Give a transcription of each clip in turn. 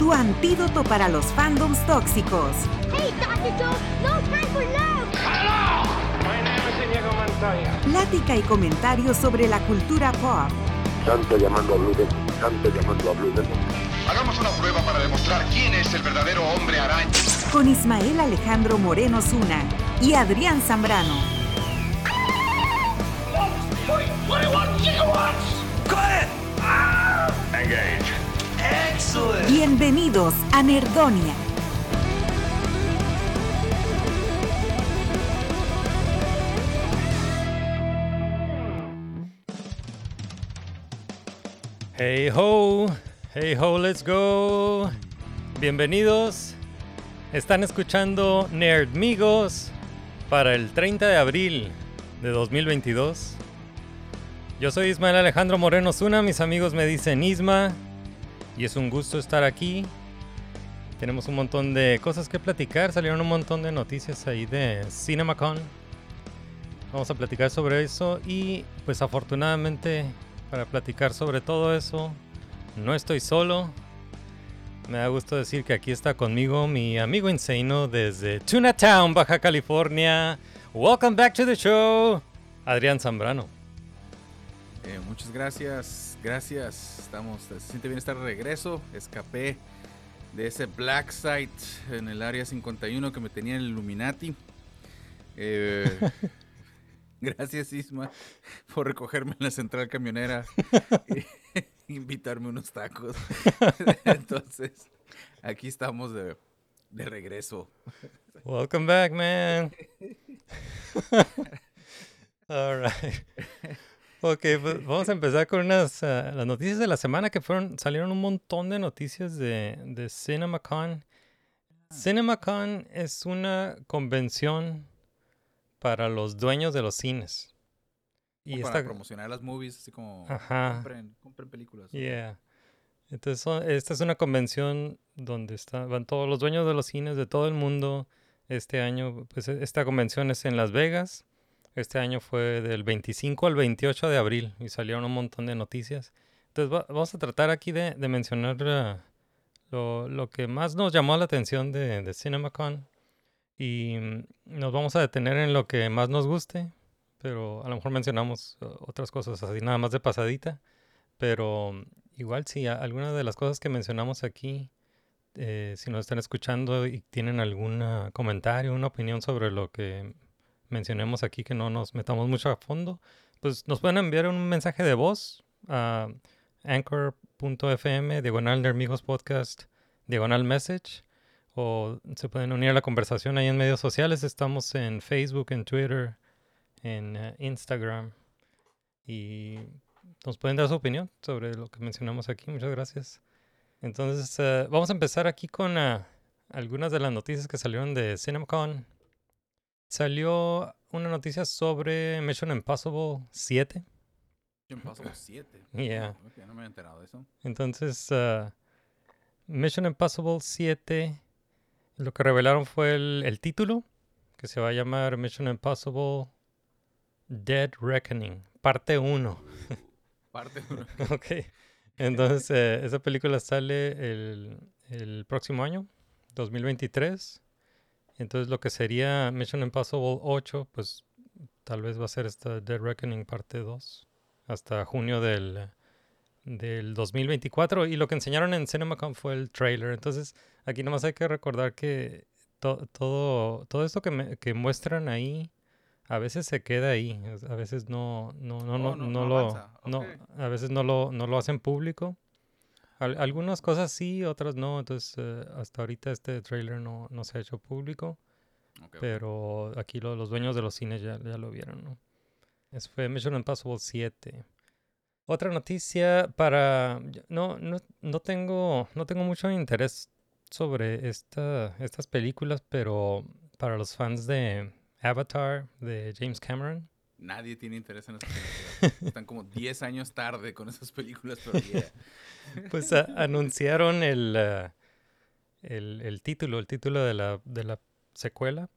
Tu antídoto para los fandoms tóxicos. Hey, Dr. Joe, no time for love. My name is. Plática y comentarios sobre la cultura pop. Santo llamando a Blue Demon, Santo llamando a Blue Demon. Hagamos una prueba para demostrar quién es el verdadero hombre araña. Con Ismael Alejandro Moreno Zuna y Adrián Zambrano. Engage. Bienvenidos a Nerdonia. Hey ho, hey ho, let's go. Bienvenidos. Están escuchando Nerdmigos para el 30 de abril de 2022. Yo soy Ismael Alejandro Moreno Zuna, mis amigos me dicen Isma y es un gusto estar aquí. Tenemos un montón de cosas que platicar, salieron un montón de noticias ahí de CinemaCon. Vamos a platicar sobre eso y pues afortunadamente para platicar sobre todo eso no estoy solo. Me da gusto decir que aquí está conmigo mi amigo Insano desde Tuna Town, Baja California. Welcome back to the show, Adrián Zambrano. Eh, muchas gracias, gracias. Estamos, se siente bien estar de regreso. Escapé de ese black site en el área 51 que me tenía en el Illuminati. Eh, gracias Isma por recogerme en la central camionera y invitarme unos tacos. Entonces, aquí estamos de, de regreso. Welcome back, man. All right. Ok, pues vamos a empezar con unas ah, las noticias de la semana que fueron salieron un montón de noticias de, de CinemaCon. CinemaCon es una convención para los dueños de los cines. Y para promocionar las movies, así como Ajá. compren, compren películas. Yeah. Entonces, esta es una convención donde está- van todos los dueños de los cines de todo el mundo. Este año, pues e- esta convención es en Las Vegas. Este año fue del 25 al 28 de abril y salieron un montón de noticias. Entonces, va- vamos a tratar aquí de, mencionar ah, lo, que más nos llamó la atención de, de CinemaCon. Y mm, nos vamos a detener en lo que más nos guste, pero a lo mejor mencionamos uh, otras cosas así, nada más de pasadita. Pero mm, igual si a- alguna de las cosas que mencionamos aquí, eh, si nos están escuchando y tienen algún ah, comentario, una opinión sobre lo que mencionemos aquí, que no nos metamos mucho a fondo, pues nos pueden enviar un mensaje de voz a anchor.fm, diagonal Nermigos Podcast, diagonal message, o se pueden unir a la conversación ahí en medios sociales. Estamos en Facebook, en Twitter, en eh, Instagram. Y nos pueden dar su opinión sobre lo que mencionamos aquí. Muchas gracias. Entonces, eh, vamos a empezar aquí con ah, algunas de las noticias que salieron de CinemaCon. Salió una noticia sobre Mission Impossible 7. Impossible 7. Yeah. Ok, no me había enterado de eso. Entonces, ah, Mission Impossible 7, lo que revelaron fue el, el título, que se va a llamar Mission Impossible Dead Reckoning, parte 1. Parte uno. ok. Entonces, eh, esa película sale el, el próximo año, 2023. Entonces, lo que sería Mission Impossible 8, pues tal vez va a ser esta Dead Reckoning parte 2, hasta junio del, del 2024. Y lo que enseñaron en CinemaCon fue el trailer. Entonces, aquí nomás hay que recordar que to- todo, todo esto que, me- que muestran ahí, a veces se queda ahí. A veces no, no, no, Oh, no, no- no no lo, no, a veces no lo, no lo hacen público. Al- algunas cosas sí, otras no. Entonces, eh, hasta ahorita este trailer no, no se ha hecho público. Pero aquí lo- los dueños de los cines ya, ya lo vieron, ¿no? Eso fue Mission Impossible 7. Otra noticia para... No, no, no, tengo, no tengo mucho interés sobre esta, estas películas, pero para los fans de Avatar, de James Cameron, Nadie tiene interés en esas películas. Están como 10 años tarde con esas películas, pero yeah. pues a- anunciaron el, eh, el, el título, el título de la, de la secuela,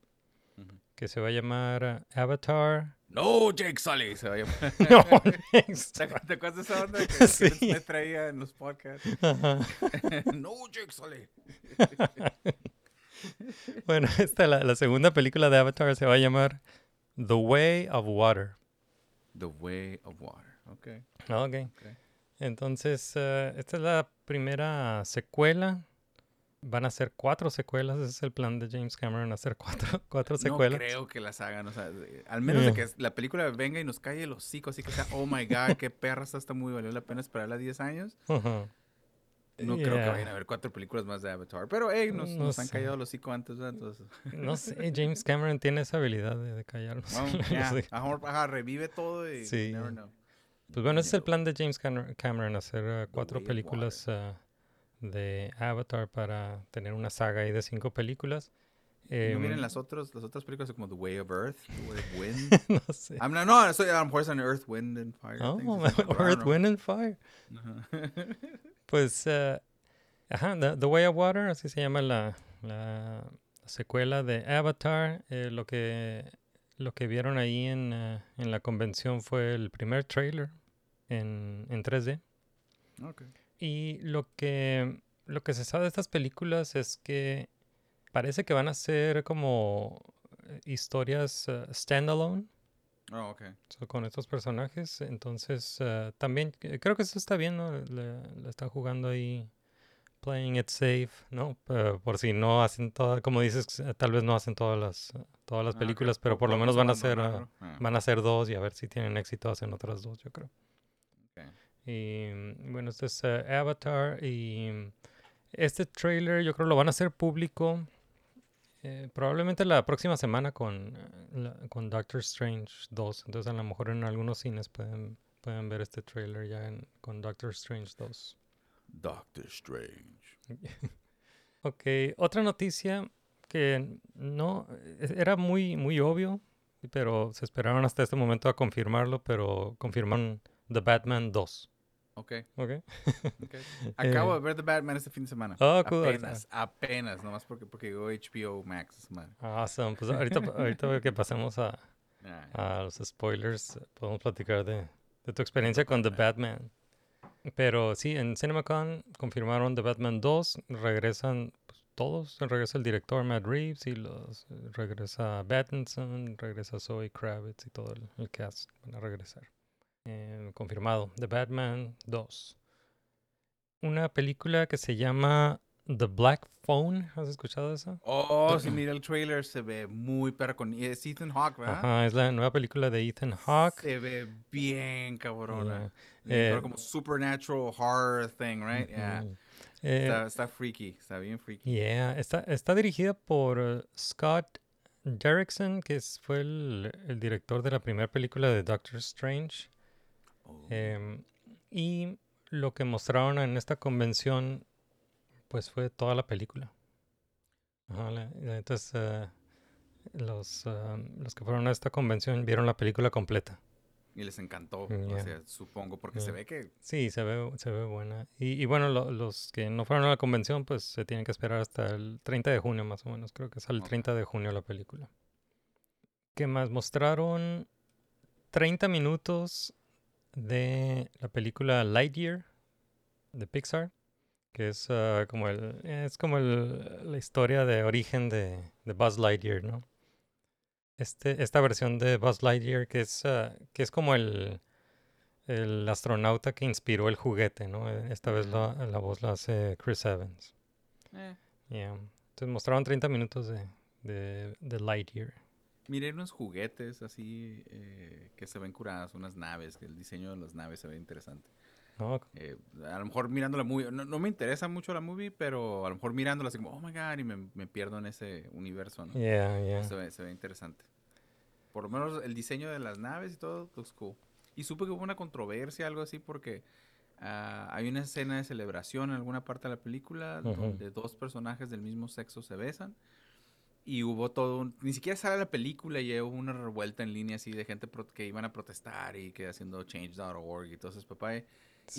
que se va a llamar eh, Avatar. No, Jake Sully se va a llamar. No, ¿Te acuerdas, de esa onda que, que Sí. me traía en los podcasts? No, Jake Sully. Bueno, esta, la, la segunda película de Avatar se va a llamar The Way of Water. The Way of Water. Ok. Ok. Entonces, eh, esta es la primera secuela. Van a ser cuatro secuelas. Ese es el plan de James Cameron, hacer cuatro, cuatro secuelas. No creo que las hagan. O sea, al menos de Yeah. que la película venga y nos calle el hocico, así que sea, oh my god, qué perra está muy valió la pena esperarla 10 años. Ajá. No creo que Yeah. vayan a haber cuatro películas más de Avatar. Pero, hey, nos, No nos han callado el hocico antes, ¿verdad? Entonces, No sé, James Cameron tiene esa habilidad de, de callarnos. bueno, No mejor, ajá, revive todo y Sí, never know. Pues bueno, ese es el plan de James Camer- Cameron, hacer eh, cuatro películas ah, de Avatar para tener una saga ahí de cinco películas. ¿No Em, miren las otras, las otras películas como The Way of Earth, The Way of Wind? no sé. I'm not, no, soy, a lo mejor es an Earth, Wind and Fire. Oh, Earth. Wind and Fire. Ajá. Pues, eh, ajá, The, The Way of Water, así se llama la, la secuela de Avatar. Eh, lo que lo que vieron ahí en, eh, en la convención fue el primer trailer en, en 3D. Ok. Y lo que, lo que se sabe de estas películas es que parece que van a ser como historias standalone Oh, so, con estos personajes. Entonces, eh, también eh, creo que eso está bien, ¿no? Le, le están jugando ahí, playing it safe, ¿no? Por si no hacen todas, como dices, eh, tal vez no hacen todas las, todas las Ah, películas, pero Po- por lo menos van a hacer. Ah, van a hacer dos y a ver si tienen éxito hacen otras dos, yo creo. Y bueno, este es Avatar y este trailer yo creo lo van a hacer público eh, probablemente la próxima semana con, eh, la- con Doctor Strange 2. Entonces a lo mejor en algunos cines pueden, pueden ver este trailer ya en- con Doctor Strange 2. Doctor Strange. Ok, otra noticia que no e- era muy, muy obvio, pero se esperaron hasta este momento a confirmarlo, pero confirmaron The Batman 2. Ok, ¿Ok? ok. Acabo de ver The Batman este fin de semana. Eh. Oh, cool. Apenas, apenas, nomás porque, porque llegó HBO Max. madre. Awesome. Pues ahorita, ahorita que pasemos a, Ah, a los spoilers, eh, podemos platicar de, de tu experiencia con The Batman. Pero sí, en CinemaCon confirmaron The Batman 2, regresan pues, todos, regresa el director Matt Reeves y los eh, regresa Pattinson, regresa Zoe Kravitz y todo el, el cast van a regresar. Eh, confirmado, The Batman 2. Una película que se llama The Black Phone, ¿has escuchado esa? Oh, si mira el trailer, se ve muy perro con... Es Ethan Hawke, ¿verdad? Ajá, es la nueva película de Ethan Hawke. Se ve bien cabrona. Yeah. Eh, como supernatural horror thing, right? Yeah. Eh, Está, está freaky, está bien freaky. yeah, está, está dirigida por eh, Scott Derrickson, que fue el, el director de la primera película de Doctor Strange. Oh. Em, y lo que mostraron en esta convención, pues fue toda la película. Ajá, la- entonces, eh, los, los que fueron a esta convención vieron la película completa. Y les encantó, Yeah. o sea, supongo, porque se Yeah. ve que... Sí, se ve, se ve buena. Y, y bueno, lo- los que no fueron a la convención, pues se tienen que esperar hasta el 30 de junio más o menos. Creo que el Ok. 30 de junio la película. ¿Qué más? Mostraron 30 minutos de la película Lightyear de Pixar, que es ah, como el es como el- la historia de origen de, de Buzz Lightyear, ¿no? Este, esta versión de Buzz Lightyear que es, ah, que es como el, el astronauta que inspiró el juguete, ¿no? Eh, Esta vez la, la voz la hace Chris Evans. eh, Yeah. Entonces mostraron 30 minutos de, de, de Lightyear. Miré unos juguetes así eh, que se ven curadas, unas naves, que el diseño de las naves se ve interesante. ¿no? Eh, a lo mejor mirando la movie, no, no me interesa mucho la movie, pero a lo mejor mirándola así como, oh my god, y me, me pierdo en ese universo, ¿no? Yeah, yeah. Se, ve, se ve interesante. Por lo menos el diseño de las naves y todo looks cool. Y supe que hubo una controversia, algo así, porque ah, hay una escena de celebración en alguna parte de la película Ujú. donde dos personajes del mismo sexo se besan. Y hubo todo un... Ni siquiera sale la película y hubo una revuelta en línea así de gente que iban a protestar y que haciendo change.org y todo eso, papá. Y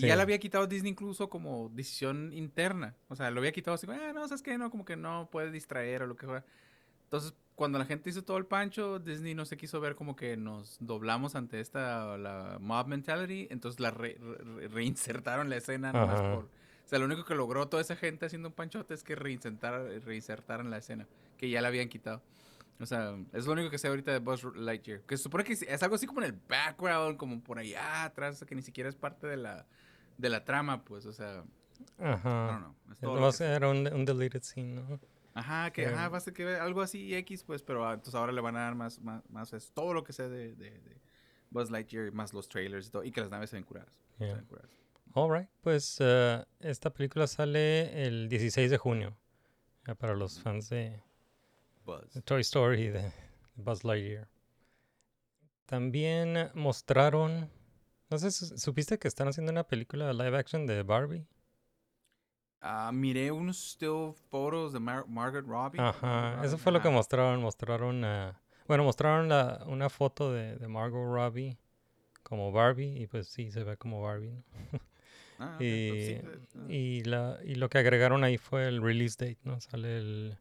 ya la había quitado Disney incluso como decisión interna. O sea, lo había quitado así, ah, no, ¿sabes qué? No, como que no puede distraer o lo que fuera. Entonces, cuando la gente hizo todo el pancho, Disney no se quiso ver como que nos doblamos ante esta, la mob mentality. Entonces la re- re- reinsertaron la escena nomás por... O sea, lo único que logró toda esa gente haciendo un panchote es que reinsertar, reinsertaran la escena, que ya la habían quitado. O sea, es lo único que sé ahorita de Buzz Lightyear. Que se supone que es algo así como en el background, como por allá atrás, que ni siquiera es parte de la, de la trama, pues, o sea, Ajá. Es todo lo que sé. era un, un deleted scene, ¿no? Ajá, que Eh. ajá, va a ser que algo así X, pues, pero ah, entonces ahora le van a dar más, más, más es todo lo que sé de, de, de Buzz Lightyear, más los trailers y todo, y que las naves se ven curadas. se Yeah. ven curadas. All right, pues eh, esta película sale el 16 de junio. ya para los fans de, Buzz. de Toy Story y de Buzz Lightyear. También mostraron, no sé, su- ¿supiste que están haciendo una película live action de Barbie? Ah, miré unos still photos de Mar- Margaret Robbie. Ajá, eso fue lo que mostraron. Mostraron, ah, bueno, mostraron la, una foto de, de Margot Robbie como Barbie y pues sí, se ve como Barbie. ¿no? Ah, Y, pues, ah. y, la, y lo que agregaron ahí fue el release date, ¿no? Sale el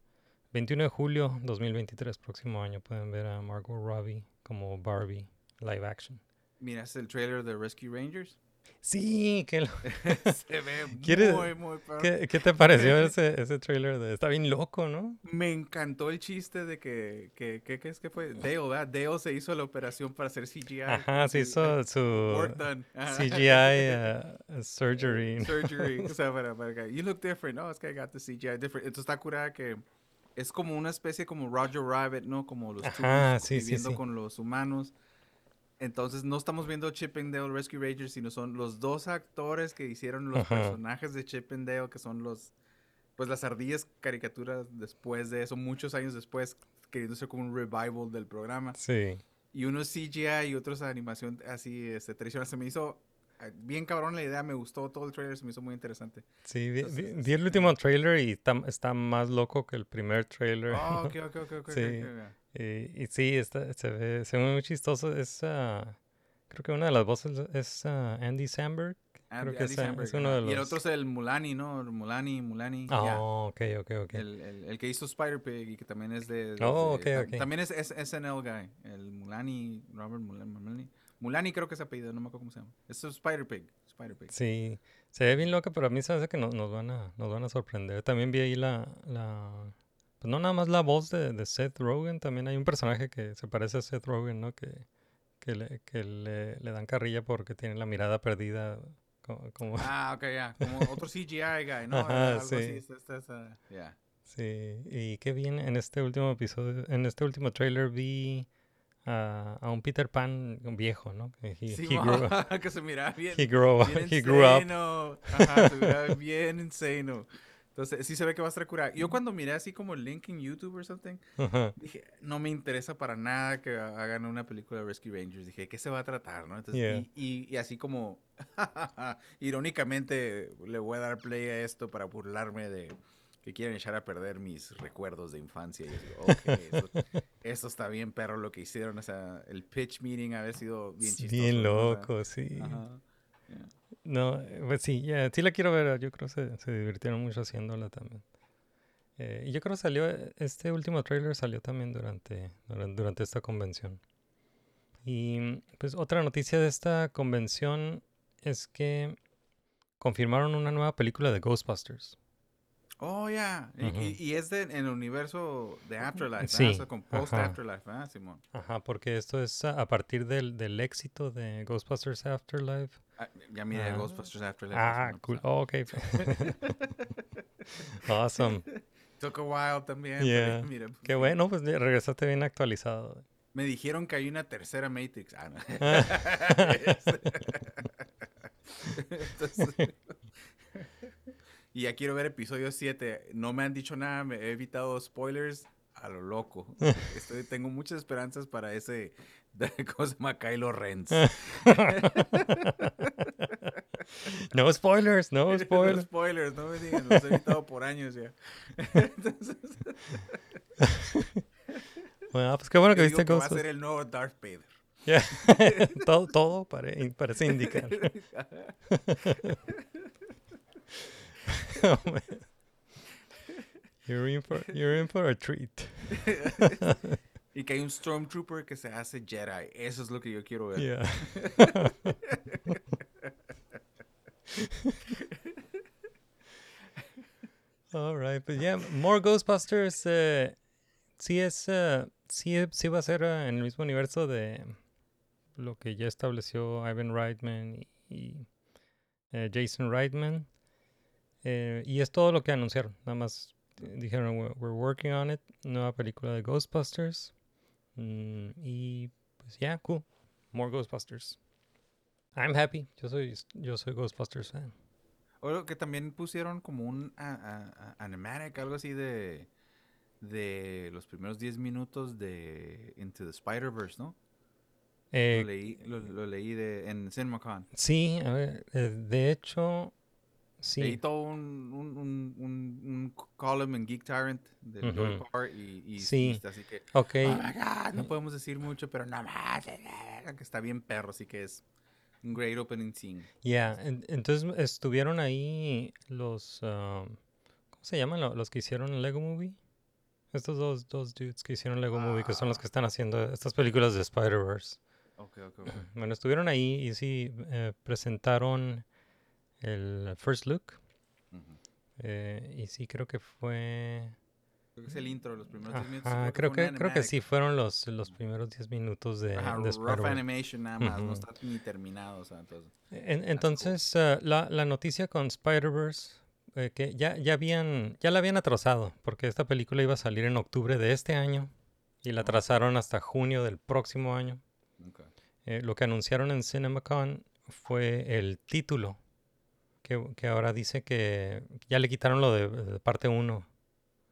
21 de julio 2023, próximo año. Pueden ver a Margot Robbie como Barbie live action. ¿Miraste el trailer de Rescue Rangers? Sí, ¿qué, lo- Se ve ¿Quieres- muy, muy perro. qué, qué te pareció ese, ese trailer? De, está bien loco, ¿no? Me encantó el chiste de que, que, que, que es que fue Dale, ¿verdad? Dale se hizo la operación para hacer CGI. Ajá, se hizo su. CGI uh, surgery. Surgery. o sea, para, para que, you look different. No, es que I got the CGI different. Entonces está curada que es como una especie como Roger Rabbit, ¿no? Como los Ajá, Tools sí, sí, viviendo sí. con los humanos. Entonces no estamos viendo Chip and Dale Rescue Rangers, sino son los dos actores que hicieron los Ajá. personajes de Chip and Dale, que son los, pues las ardillas caricaturas después de eso, muchos años después, queriendo ser como un revival del programa. Sí. Y uno es CGI y otros animación así, este, tradicional. Se me hizo bien cabrón la idea, me gustó todo el trailer, se me hizo muy interesante. Sí, vi, Entonces, vi- vi el último trailer y está, está más loco que el primer trailer. Oh, ok, ok, ok, ok. Sí. ok, ok. Y, y sí, está, se, ve, se ve muy chistoso. Es, ah, creo que una de las voces es ah, Andy Samberg. Andy- que Andy es, ah, Samberg, es uno de Y el los- otro es el Mulani, ¿no? Mulani, Mulani. Ah, ya. ok, ok, ok. El, el, el que hizo Spider-Pig y que también es de... de- Oh, de- ok, tam- ok. También es, es SNL guy. El Mulani, Robert Mulani. Mulani, creo que es apellido, no me acuerdo cómo se llama. Es Spider-Pig. Spider-Pig. Sí, se ve bien loca, pero a mí se hace que no- nos, van a, nos van a sorprender. También vi ahí la, la... Pues no nada más la voz de, de Seth Rogen, también hay un personaje que se parece a Seth Rogen, ¿no? Que, que, le, que le, le dan carrilla porque tiene la mirada perdida. co- Como, Ah, ok, ya. Como otro CGI guy, ¿no? Ajá, Algo sí. así. Ya. Sí, y qué bien en este último episodio, en este último trailer vi a, a un Peter Pan viejo, ¿no? He, Sí, he grew, que se miraba bien. he grew, bien he grew up. Ajá, se miraba bien insano. Entonces, sí se ve que va a estar curada. Yo cuando miré así como el link en YouTube o something, Ajá. dije, no me interesa para nada que ha- hagan una película de Rescue Rangers. Dije, ¿qué se va a tratar, no? Entonces, Yeah. y, y- y así como, irónicamente, le voy a dar play a esto para burlarme de que quieren echar a perder mis recuerdos de infancia. Y yo digo, ok, eso, está bien, perro, lo que hicieron. O sea, el pitch meeting había sido bien chistoso. Bien loco, sí. Ajá. yeah. No, eh, pues sí, ya, sí la quiero ver. Yo creo que se, se divirtieron mucho haciéndola también. Eh, y yo creo que salió, este último trailer salió también durante, duran- durante esta convención. Y pues otra noticia de esta convención es que confirmaron una nueva película de Ghostbusters. Oh, ya. Y- Ujú. y, y es de, en el universo de Afterlife, Sí. O sea, con post-Afterlife, ¿verdad, Simón? Ajá, porque esto es a, a partir del, del éxito de Ghostbusters Afterlife. Ah, ya miré Ah. Ghostbusters Afterlife. Ah, cool. Oh, ok. awesome. Took a while también. Yeah. pues, Qué bueno, pues regresaste bien actualizado. Me dijeron que hay una tercera Matrix. Ah, no. Entonces- y ya quiero ver episodio 7. No me han dicho nada, me he evitado spoilers a lo loco. Estoy, tengo muchas esperanzas para ese ¿Cómo se llama? Kylo Ren. No spoilers, no No spoilers. spoilers, no me digan, los he evitado por años ya. Entonces, Bueno, pues qué bueno que yo viste que va a ser el nuevo Darth Vader. Ya. todo, todo pare- parece indicar. Oh. You're in for, you're in for a treat. Y que hay un Stormtrooper que se hace Jedi. Eso es lo que yo quiero ver. Yeah. All right, but yeah, more Ghostbusters. eh, sí es, eh, sí, sí va a ser eh, en el mismo universo de lo que ya estableció Ivan Reitman y, y, eh, Jason Reitman. Eh, y es todo lo que anunciaron. Nada más eh, dijeron, we're, working on it. Nueva película de Ghostbusters. Mm, y pues ya, cool. More Ghostbusters. I'm happy. Yo soy, yo soy Ghostbusters fan. O lo que también pusieron como un a- a- a- animatic, algo así de de los primeros 10 minutos de Into the Spider-Verse, ¿no? Eh, lo leí, lo, lo leí de, en CinemaCon. sí, a ver, eh, de hecho, sí. todo un, un, un, un, column en Geek Tyrant de Ujú. Parr y, y Sí. está así que Ok, Oh my God, no podemos decir mucho, pero nada más. Que está bien perro, así que es un great opening scene. ya. en- entonces estuvieron ahí los, um, ¿cómo se llaman? Lo- Los que hicieron Lego Movie. Estos dos, dos dudes que hicieron Lego Movie, que son los que están haciendo estas películas de Spider-Verse. Ok, ok, ok. Bueno, estuvieron ahí y sí, eh, presentaron el First Look. Eh, y sí, creo que fue... Creo que es el intro, los primeros 10 minutos. Creo un que, creo que sí fueron los, los primeros 10 minutos de, Ajá, de rough animation nada más, no Ujú. está ni terminado, o sea, entonces. En- entonces, eh, la, la noticia con Spider-Verse, eh, que ya, ya, habían, ya la habían atrasado, porque esta película iba a salir en octubre de este año y la atrasaron hasta junio del próximo año. Eh, lo que anunciaron en CinemaCon fue el título, que, que ahora dice que ya le quitaron lo de, de parte 1.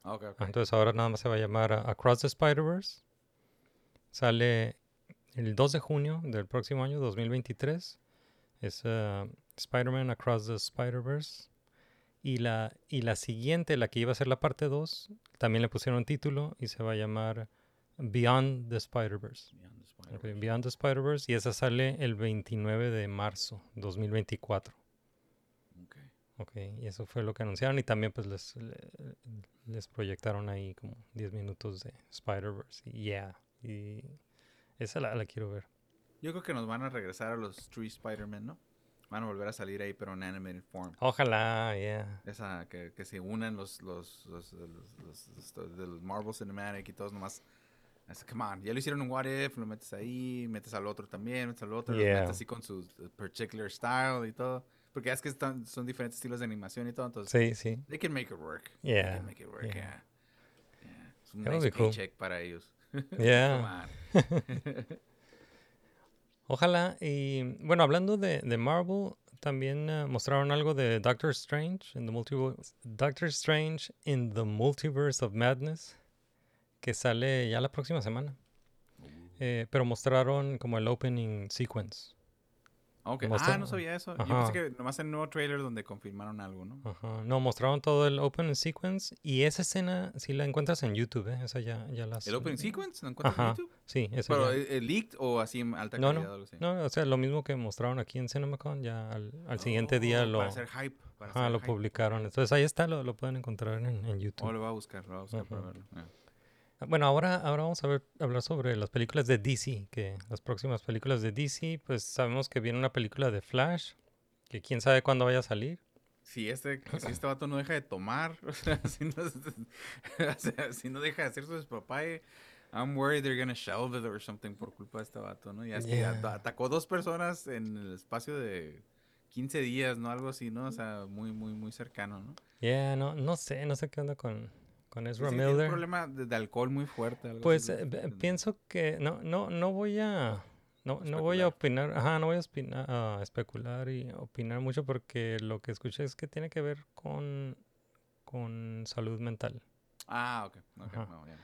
Ok, ok. Entonces ahora nada más se va a llamar Across the Spider-Verse. Sale el 2 de junio del próximo año, 2023. Es uh, Spider-Man Across the Spider-Verse. Y la, y la siguiente, la que iba a ser la parte 2, también le pusieron título y se va a llamar Beyond the Spider-Verse. Beyond the Spider-Verse. Ok, Beyond the Spider-Verse. Y esa sale el 29 de marzo 2024. Ok. Y eso fue lo que anunciaron y también pues les, le- les proyectaron ahí como 10 minutos de Spider-Verse. Y yeah, y esa la, la quiero ver. Yo creo que nos van a regresar a los Three Spider-Man, ¿no? Van a volver a salir ahí, pero en animated form. Ojalá, yeah. Esa, que, que se unan los, los, los, los, los- los- Marvel Cinematic y todos nomás. Así, come on, ya lo hicieron en What If, lo metes ahí, metes al otro también, metes al otro, Yeah. metes así con su particular style y todo. Porque es que están, son diferentes estilos de animación y todo, entonces Sí, sí. they can make it work. Yeah, They can make it work, yeah. yeah. Yeah. Es un nice be cool. paycheck para ellos. Yeah. Ojalá. Y bueno, hablando de, de Marvel, también eh, mostraron algo de Doctor Strange in the Multiverse. Doctor Strange in the Multiverse of Madness, que sale ya la próxima semana. Eh, pero mostraron como el opening sequence. Ah, no sabía eso. Yo Ajá. pensé que nomás en el nuevo trailer donde confirmaron algo, ¿no? Ajá. No, mostraron todo el opening sequence y esa escena sí la encuentras en YouTube, ¿eh? Esa ya, ya las... ¿El opening sequence? ¿Lo encuentras en. YouTube? Sí, esa ¿Pero ya. eh, leaked o así en alta No, calidad no, o algo así? no, o sea, lo mismo que mostraron aquí en CinemaCon, ya al, al siguiente día Oh, lo, Para hacer hype. Para hacer lo hype. publicaron. Entonces ahí está, lo, lo pueden encontrar en, en YouTube. Oh, lo voy a buscar, lo voy a buscar para Ujú. verlo. Yeah. Bueno, ahora, ahora vamos a ver, hablar sobre las películas de DC, que las próximas películas de DC, pues sabemos que viene una película de Flash, que quién sabe cuándo vaya a salir. Si este, si este vato no deja de tomar, o sea, si no, o sea, si no deja de hacer su despapalle, I'm worried they're gonna shelve it or something por culpa de este vato, ¿no? Ya es Yeah. atacó dos personas en el espacio de 15 días, ¿no? Algo así, ¿no? O sea, muy, muy, muy cercano, ¿no? Ya, no, no sé, no sé qué onda con, con Ezra Dice que tiene un Miller. problema de, de alcohol muy fuerte. algo Pues así, eh, ve- pienso que no, no, no voy a, no, no voy a opinar, ajá, no voy a, espina- a especular y opinar mucho porque lo que escuché es que tiene que ver con, con salud mental. Ah, ok. ok, Ajá. no, ya.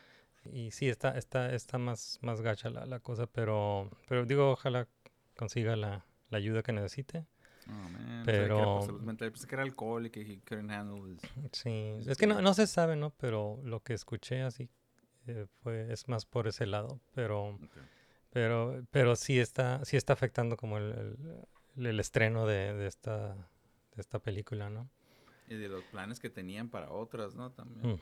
Y sí, está, está, está más, más gacha la, la cosa, pero, pero digo, ojalá consiga la, la ayuda que necesite. Oh, man. Pero-. Pensé que era alcohol y que he couldn't handle his- Sí, es que no, no se sabe, ¿no? Pero lo que escuché así eh, fue, es más por ese lado, pero, pero, pero sí está, sí está afectando como el, el, el estreno de, de esta, de esta película, ¿no? Y de los planes que tenían para otras, ¿no? También.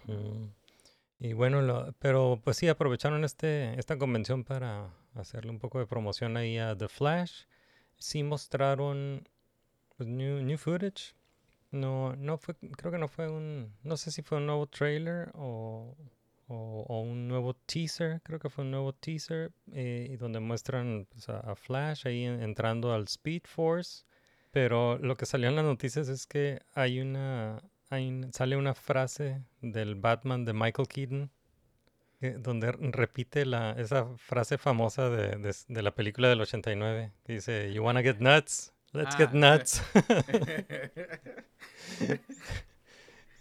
Y bueno, lo- pero pues sí aprovecharon este, esta convención para hacerle un poco de promoción ahí a The Flash. Sí mostraron pues, new, new footage. No, no fue, creo que no fue un, no sé si fue un nuevo trailer o, o, un nuevo teaser, creo que fue un nuevo teaser, eh, donde muestran pues, a, Flash ahí en- entrando al Speed Force. Pero lo que salió en las noticias es que hay una, hay sale una frase del Batman de Michael Keaton que- donde repite la, esa frase famosa de, de de la película del 89 que dice, You wanna get nuts? Let's get Ah, nuts.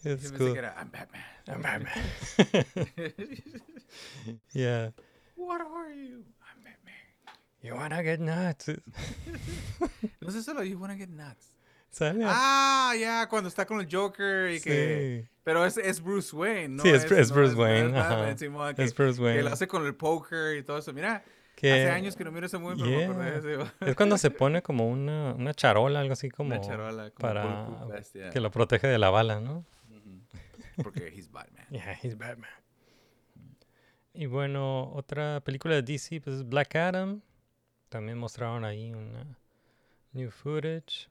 It's cool. que era I'm Batman. I'm Batman. yeah. What are you? I'm Batman. You wanna get nuts? No sé solo You wanna get nuts. Sale. Ah, ya, cuando está con el Joker y que... Sí. Pero es, es Bruce Wayne, ¿no? Sí, es- es no Bruce no Wayne, Batman. Simón, que- Es Bruce Que Wayne. lo hace con el poker y todo eso. Mira, Que- hace años que no miro ese movie, pero me acordé de ese. Es cuando se pone como una, una charola, algo así como, Una charola, como para yeah. que lo protege de la bala, ¿no? Porque he's Batman. Yeah, he's Batman. Y bueno, otra película de DC, pues es Black Adam. También mostraron ahí una new footage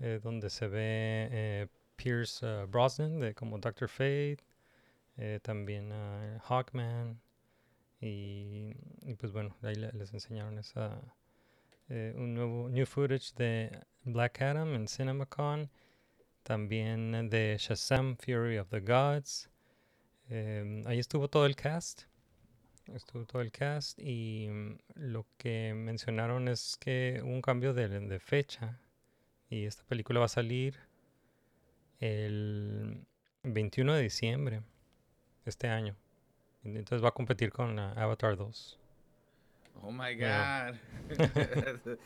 eh, donde se ve eh, Pierce uh, Brosnan de como Doctor Fate, eh, también uh, Hawkman y, pues bueno, ahí le- les enseñaron esa eh, un nuevo new footage de Black Adam en CinemaCon, también de Shazam Fury of the Gods. Em, ahí estuvo todo el cast. Estuvo todo el cast y mm, lo que mencionaron es que hubo un cambio de, de fecha y esta película va a salir el 21 de diciembre este año. Entonces va a competir con ah, Avatar 2. Oh my Yeah. God.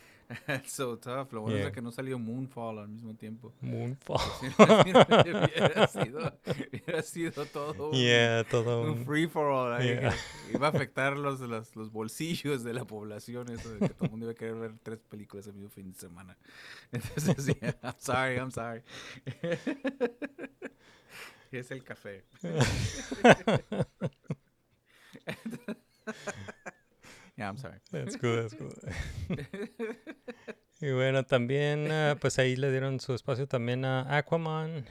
That's so tough. Lo bueno Yeah. es que no salió Moonfall al mismo tiempo. Moonfall. hubiera, sido, hubiera sido todo un, yeah, todo un un- free for all. Yeah. Iba a afectar los, los, los bolsillos de la población. Eso de que todo el mundo iba a querer ver tres películas el mismo fin de semana. Entonces, yeah, I'm sorry, I'm sorry. es el café. yeah, I'm sorry. That's cool, that's cool. y bueno, también, ah, pues ahí le dieron su espacio también a Aquaman.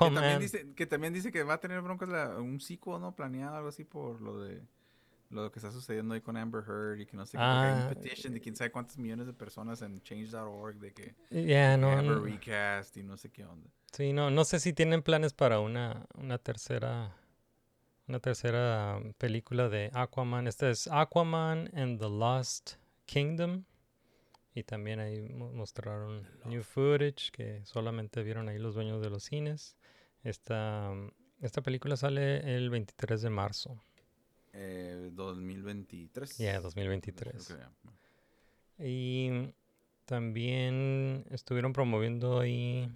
Que también, Aquaman. dice, que también dice que va a tener broncas la- un sequel, ¿no? Planeado, algo así por lo de lo que está sucediendo ahí con Amber Heard y que no sé qué. porque hay Ah, un petition de quién sabe cuántos millones de personas en change.org de que Ya, no, Amber no, recast y no sé qué onda. sí, no, no sé si tienen planes para una, una tercera, una tercera película de Aquaman. Esta es Aquaman and the Lost Kingdom. Y también ahí mo- mostraron new footage que solamente vieron ahí los dueños de los cines. Esta, esta película sale el 23 de marzo. Eh, 2023. Ya, 2023. Ok, ya. Y también estuvieron promoviendo ahí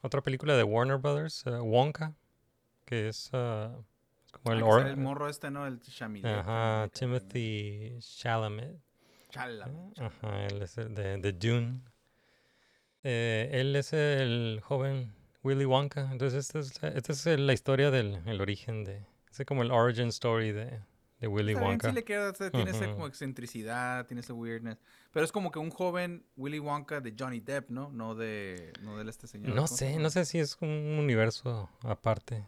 otra película de Warner Brothers, eh, Wonka, que es es como Ah, el... que or- el morro este, ¿no? El Chamilet. Ajá, Timothy Chalamet. Chalamet. Ajá, él es el de, de Dune. Eh, él es el joven Willy Wonka. Entonces, esta es, la- esta es la historia del el origen de... Es como el origin story de, de Willy Está bien, Wonka. sí le queda, o sea, tiene esa Ujú. como excentricidad, tiene ese weirdness. Pero es como que un joven Willy Wonka de Johnny Depp, ¿no? No de, no de este señor. No ¿cómo se sé, no sé si es un universo aparte.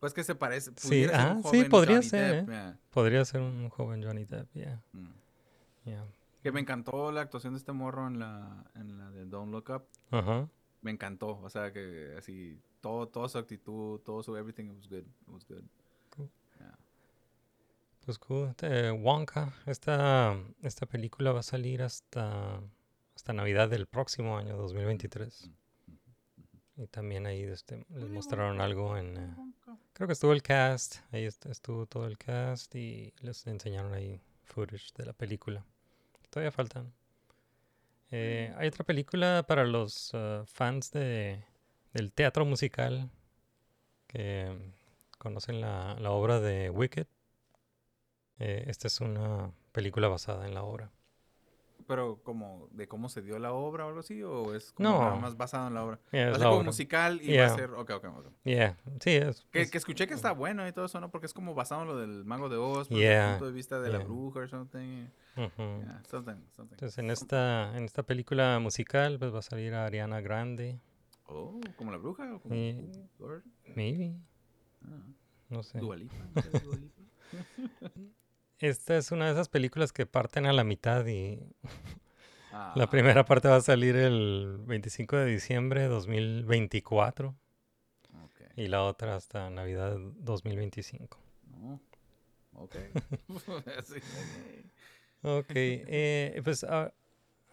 Pues que se parece. Sí, un ah, sí, podría Johnny ser, Depp, ¿eh? yeah. Podría ser un joven Johnny Depp, yeah. Mm. yeah. Que me encantó la actuación de este morro en la, en la de Don't Look Up. Ajá. Me encantó. O sea, que así, todo, toda su actitud, todo su everything was good. It was good. Pues cool. Wonka, esta, esta película va a salir hasta, hasta Navidad del próximo año, 2023. Y también ahí este, les mostraron algo en... eh, creo que estuvo el cast, ahí est- estuvo todo el cast y les enseñaron ahí footage de la película. Todavía faltan. Eh, hay otra película para los ah, fans de, del teatro musical que mm, conocen la, la obra de Wicked. Eh, esta es una película basada en la obra. Pero como de cómo se dio la obra o algo así, o es como No. nada más basado en la obra. Yeah, Va a ser como obra. musical y va Yeah. a ser. Ok, ok, ok. Yeah, sí, es. Que, es- que escuché que está bueno y todo eso, ¿no? Porque es como basado en lo del Mago de Oz, pero desde el punto de vista de la bruja o something. ujú. Yeah, something, something. Entonces en esta, en esta película musical pues va a salir Ariana Grande, Oh, ¿como la bruja o como Y- maybe, Ah, no sé. Dua Lipa, ¿no? Esta es una de esas películas que parten a la mitad y Ah, la primera parte va a salir el 25 de diciembre de 2024 ok. y la otra hasta Navidad 2025. No. Ok. Ok, eh, pues ah,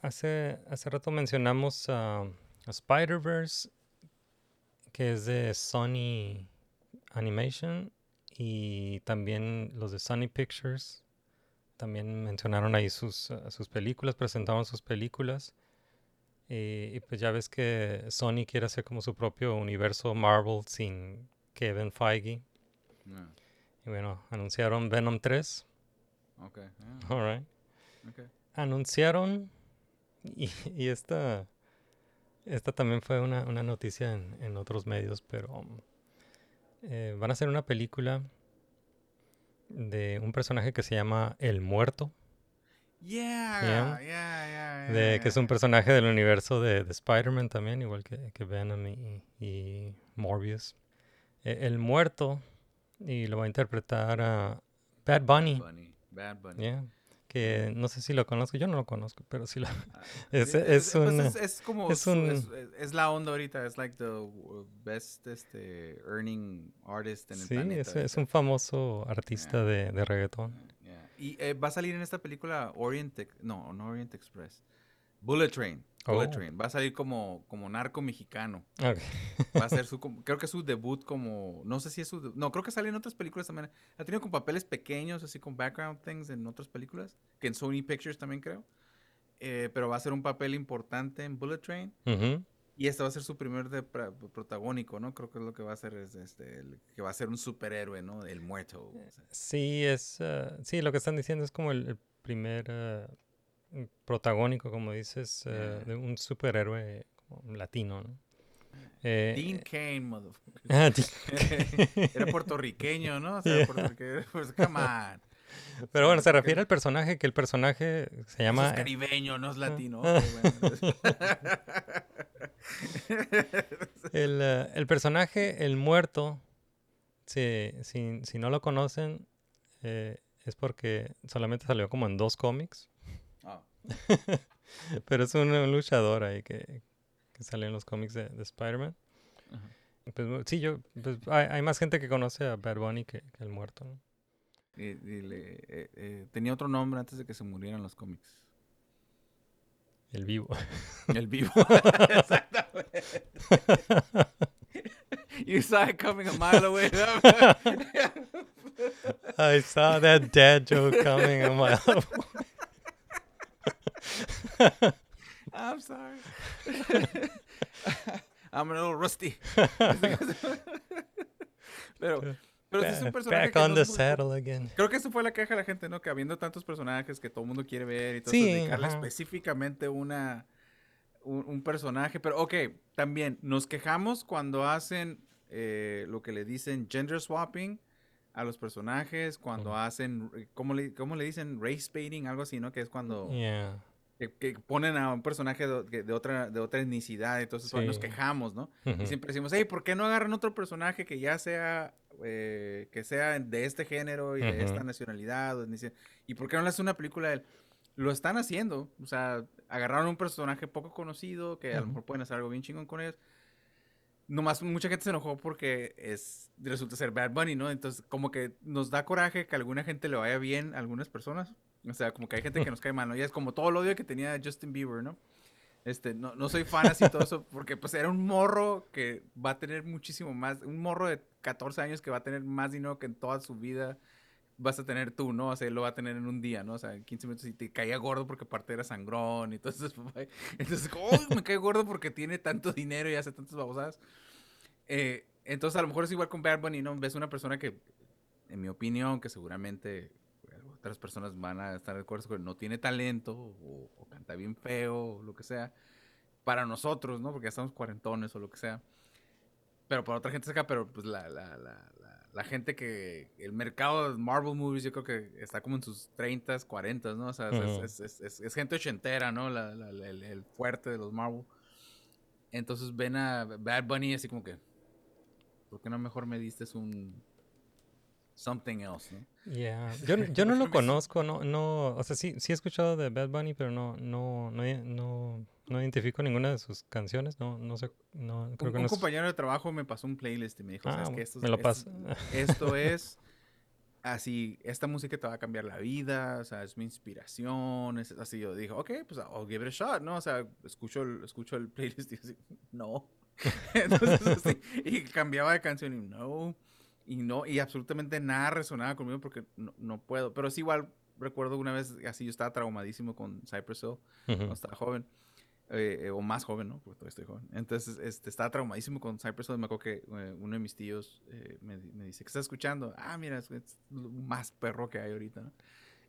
hace, hace rato mencionamos a Spider-Verse, que es de Sony Animation, y también los de Sony Pictures. También mencionaron ahí sus, ah, sus películas, presentaron sus películas. Y, y pues ya ves que Sony quiere hacer como su propio universo Marvel sin Kevin Feige. No. Y bueno, anunciaron Venom 3. Ok. ah, All right. anunciaron y, y esta esta también fue una, una noticia en, en otros medios, pero um, eh, van a hacer una película de un personaje que se llama El Muerto, Yeah, Yeah. yeah, yeah, de, que es un personaje del universo de, de Spider-Man también, igual que, que Venom y, y Morbius. Eh, el Muerto, y lo va a interpretar a Bad Bunny, Bunny, Bad Bunny. Que no sé si lo conozco, yo no lo conozco, pero sí lo... Ah, Es- sí, es pues un- es, es como es un- es, la onda ahorita es like the best este earning artist en el Sí, planeta es, es un famoso artista de, de reggaetón. Yeah. y eh, va a salir en esta película Orient no no Orient Express. Bullet Train Bullet Oh. Train va a salir como como narco mexicano va a ser su creo que es su debut como no sé si es su no creo que sale en otras películas también ha tenido con papeles pequeños así con background things en otras películas que en Sony Pictures también creo Eh, pero va a ser un papel importante en Bullet Train Ujú. y este va a ser su primer de protagónico, ¿no? Creo que lo que va a hacer es este, el- que va a ser un superhéroe, ¿no? El muerto. o sea. Sí, es. ah, sí, lo que están diciendo es como el, el primer mm, protagónico, como dices, ah, Yeah. de un superhéroe como latino, ¿no? Eh, Dean Kane, motherfucker. ah, Dean Era puertorriqueño, ¿no? O sea, Yeah. puertorriqueño. Pues, come on. Pero bueno, se refiere al personaje, que el personaje se Eso llama. es eh, caribeño, no es latino. Ah. Ok, bueno. El, ah, el personaje, el muerto, si, si, si no lo conocen, eh, es porque solamente salió como en dos cómics. Ah, Pero es un, un luchador ahí que, que sale en los cómics de, de Spider-Man. Ajá. Y Pues, sí, yo, pues, hay, hay más gente que conoce a Bad Bunny que, que el muerto, ¿no? y- y le- eh, eh, tenía otro nombre antes de que se murieran los cómics. El vivo. El vivo. Exactamente. You saw it coming a mile away. I saw that dad joke coming a mile away. I'm sorry. I'm a little rusty. pero, pero sí es un personaje Back que on no the saddle again. Creo que eso fue la queja de la gente, ¿no? Que habiendo tantos personajes que todo el mundo quiere ver y todo Sí, dedicarle ajá. específicamente una, un, un personaje. Pero, ok, también nos quejamos cuando hacen eh, lo que le dicen gender swapping a los personajes, cuando Ujú. hacen, eh, ¿cómo le, ¿cómo le dicen? Race baiting, algo así, ¿no? Que es cuando Yeah. Que, que ponen a un personaje de, de otra, de otra etnicidad, entonces pues, nos Sí. quejamos, ¿no? Ujú. Y siempre decimos, hey, ¿por qué no agarran otro personaje que ya sea, eh, que sea de este género y de esta Ujú. nacionalidad? o? ¿Y por qué no le hacen una película de él? Lo están haciendo, o sea, agarraron un personaje poco conocido, que a lo mejor pueden hacer algo bien chingón con ellos. Nomás mucha gente se enojó porque es, resulta ser Bad Bunny, ¿no? Entonces, como que nos da coraje que a alguna gente le vaya bien a algunas personas. O sea, como que hay gente que nos cae mal, ¿no? Y es como todo el odio que tenía Justin Bieber, ¿no? Este, no, no soy fan así todo eso, porque pues era un morro que va a tener muchísimo más, un morro de 14 años que va a tener más dinero que en toda su vida vas a tener tú, ¿no? O sea, él lo va a tener en un día, ¿no? O sea, en 15 minutos y te caía gordo porque aparte era sangrón y entonces, entonces, oh, me cae gordo porque tiene tanto dinero y hace tantas babosadas. Eh, entonces, a lo mejor es igual con Bad Bunny, ¿no? Ves una persona que, en mi opinión, que seguramente otras personas van a estar de acuerdo con no tiene talento o, o canta bien feo o lo que sea, para nosotros, ¿no? Porque ya estamos cuarentones o lo que sea. Pero para otra gente acá, pero pues la, la, la, la, la gente que. El mercado de Marvel Movies, yo creo que está como en sus 30, 40, ¿no? O sea, es- es, es, es- es gente ochentera, ¿no? La- la- la- el, el fuerte de los Marvel. Entonces ven a Bad Bunny así como que. ¿Por qué no mejor me diste un. Something else, ¿no? Yeah. Yo, yo no lo conozco, no, no, o sea, sí, sí he escuchado de Bad Bunny, pero no, no, no, no, no identifico ninguna de sus canciones, no, no sé, no, creo Un, que un no es- compañero de trabajo me pasó un playlist y me dijo, Ah, ¿sabes qué? Esto, me lo es- pasa. esto es así, esta música te va a cambiar la vida, o sea, es mi inspiración, es así. Yo dije, ok, pues I'll give it a shot, ¿no? O sea, escucho el, escucho el playlist y así, no. Entonces, así, y cambiaba de canción y no, y no, y absolutamente nada resonaba conmigo porque no, no puedo. Pero sí, igual recuerdo una vez así, yo estaba traumadísimo con Cypress Hill cuando estaba joven. eh, eh, o más joven, ¿no? Porque todavía estoy joven. Entonces, este, estaba traumadísimo con Cypress Hill. Me acuerdo que eh, uno de mis tíos eh, me, di- me dice, ¿qué estás escuchando? Ah, mira, es, es lo más perro que hay ahorita, ¿no?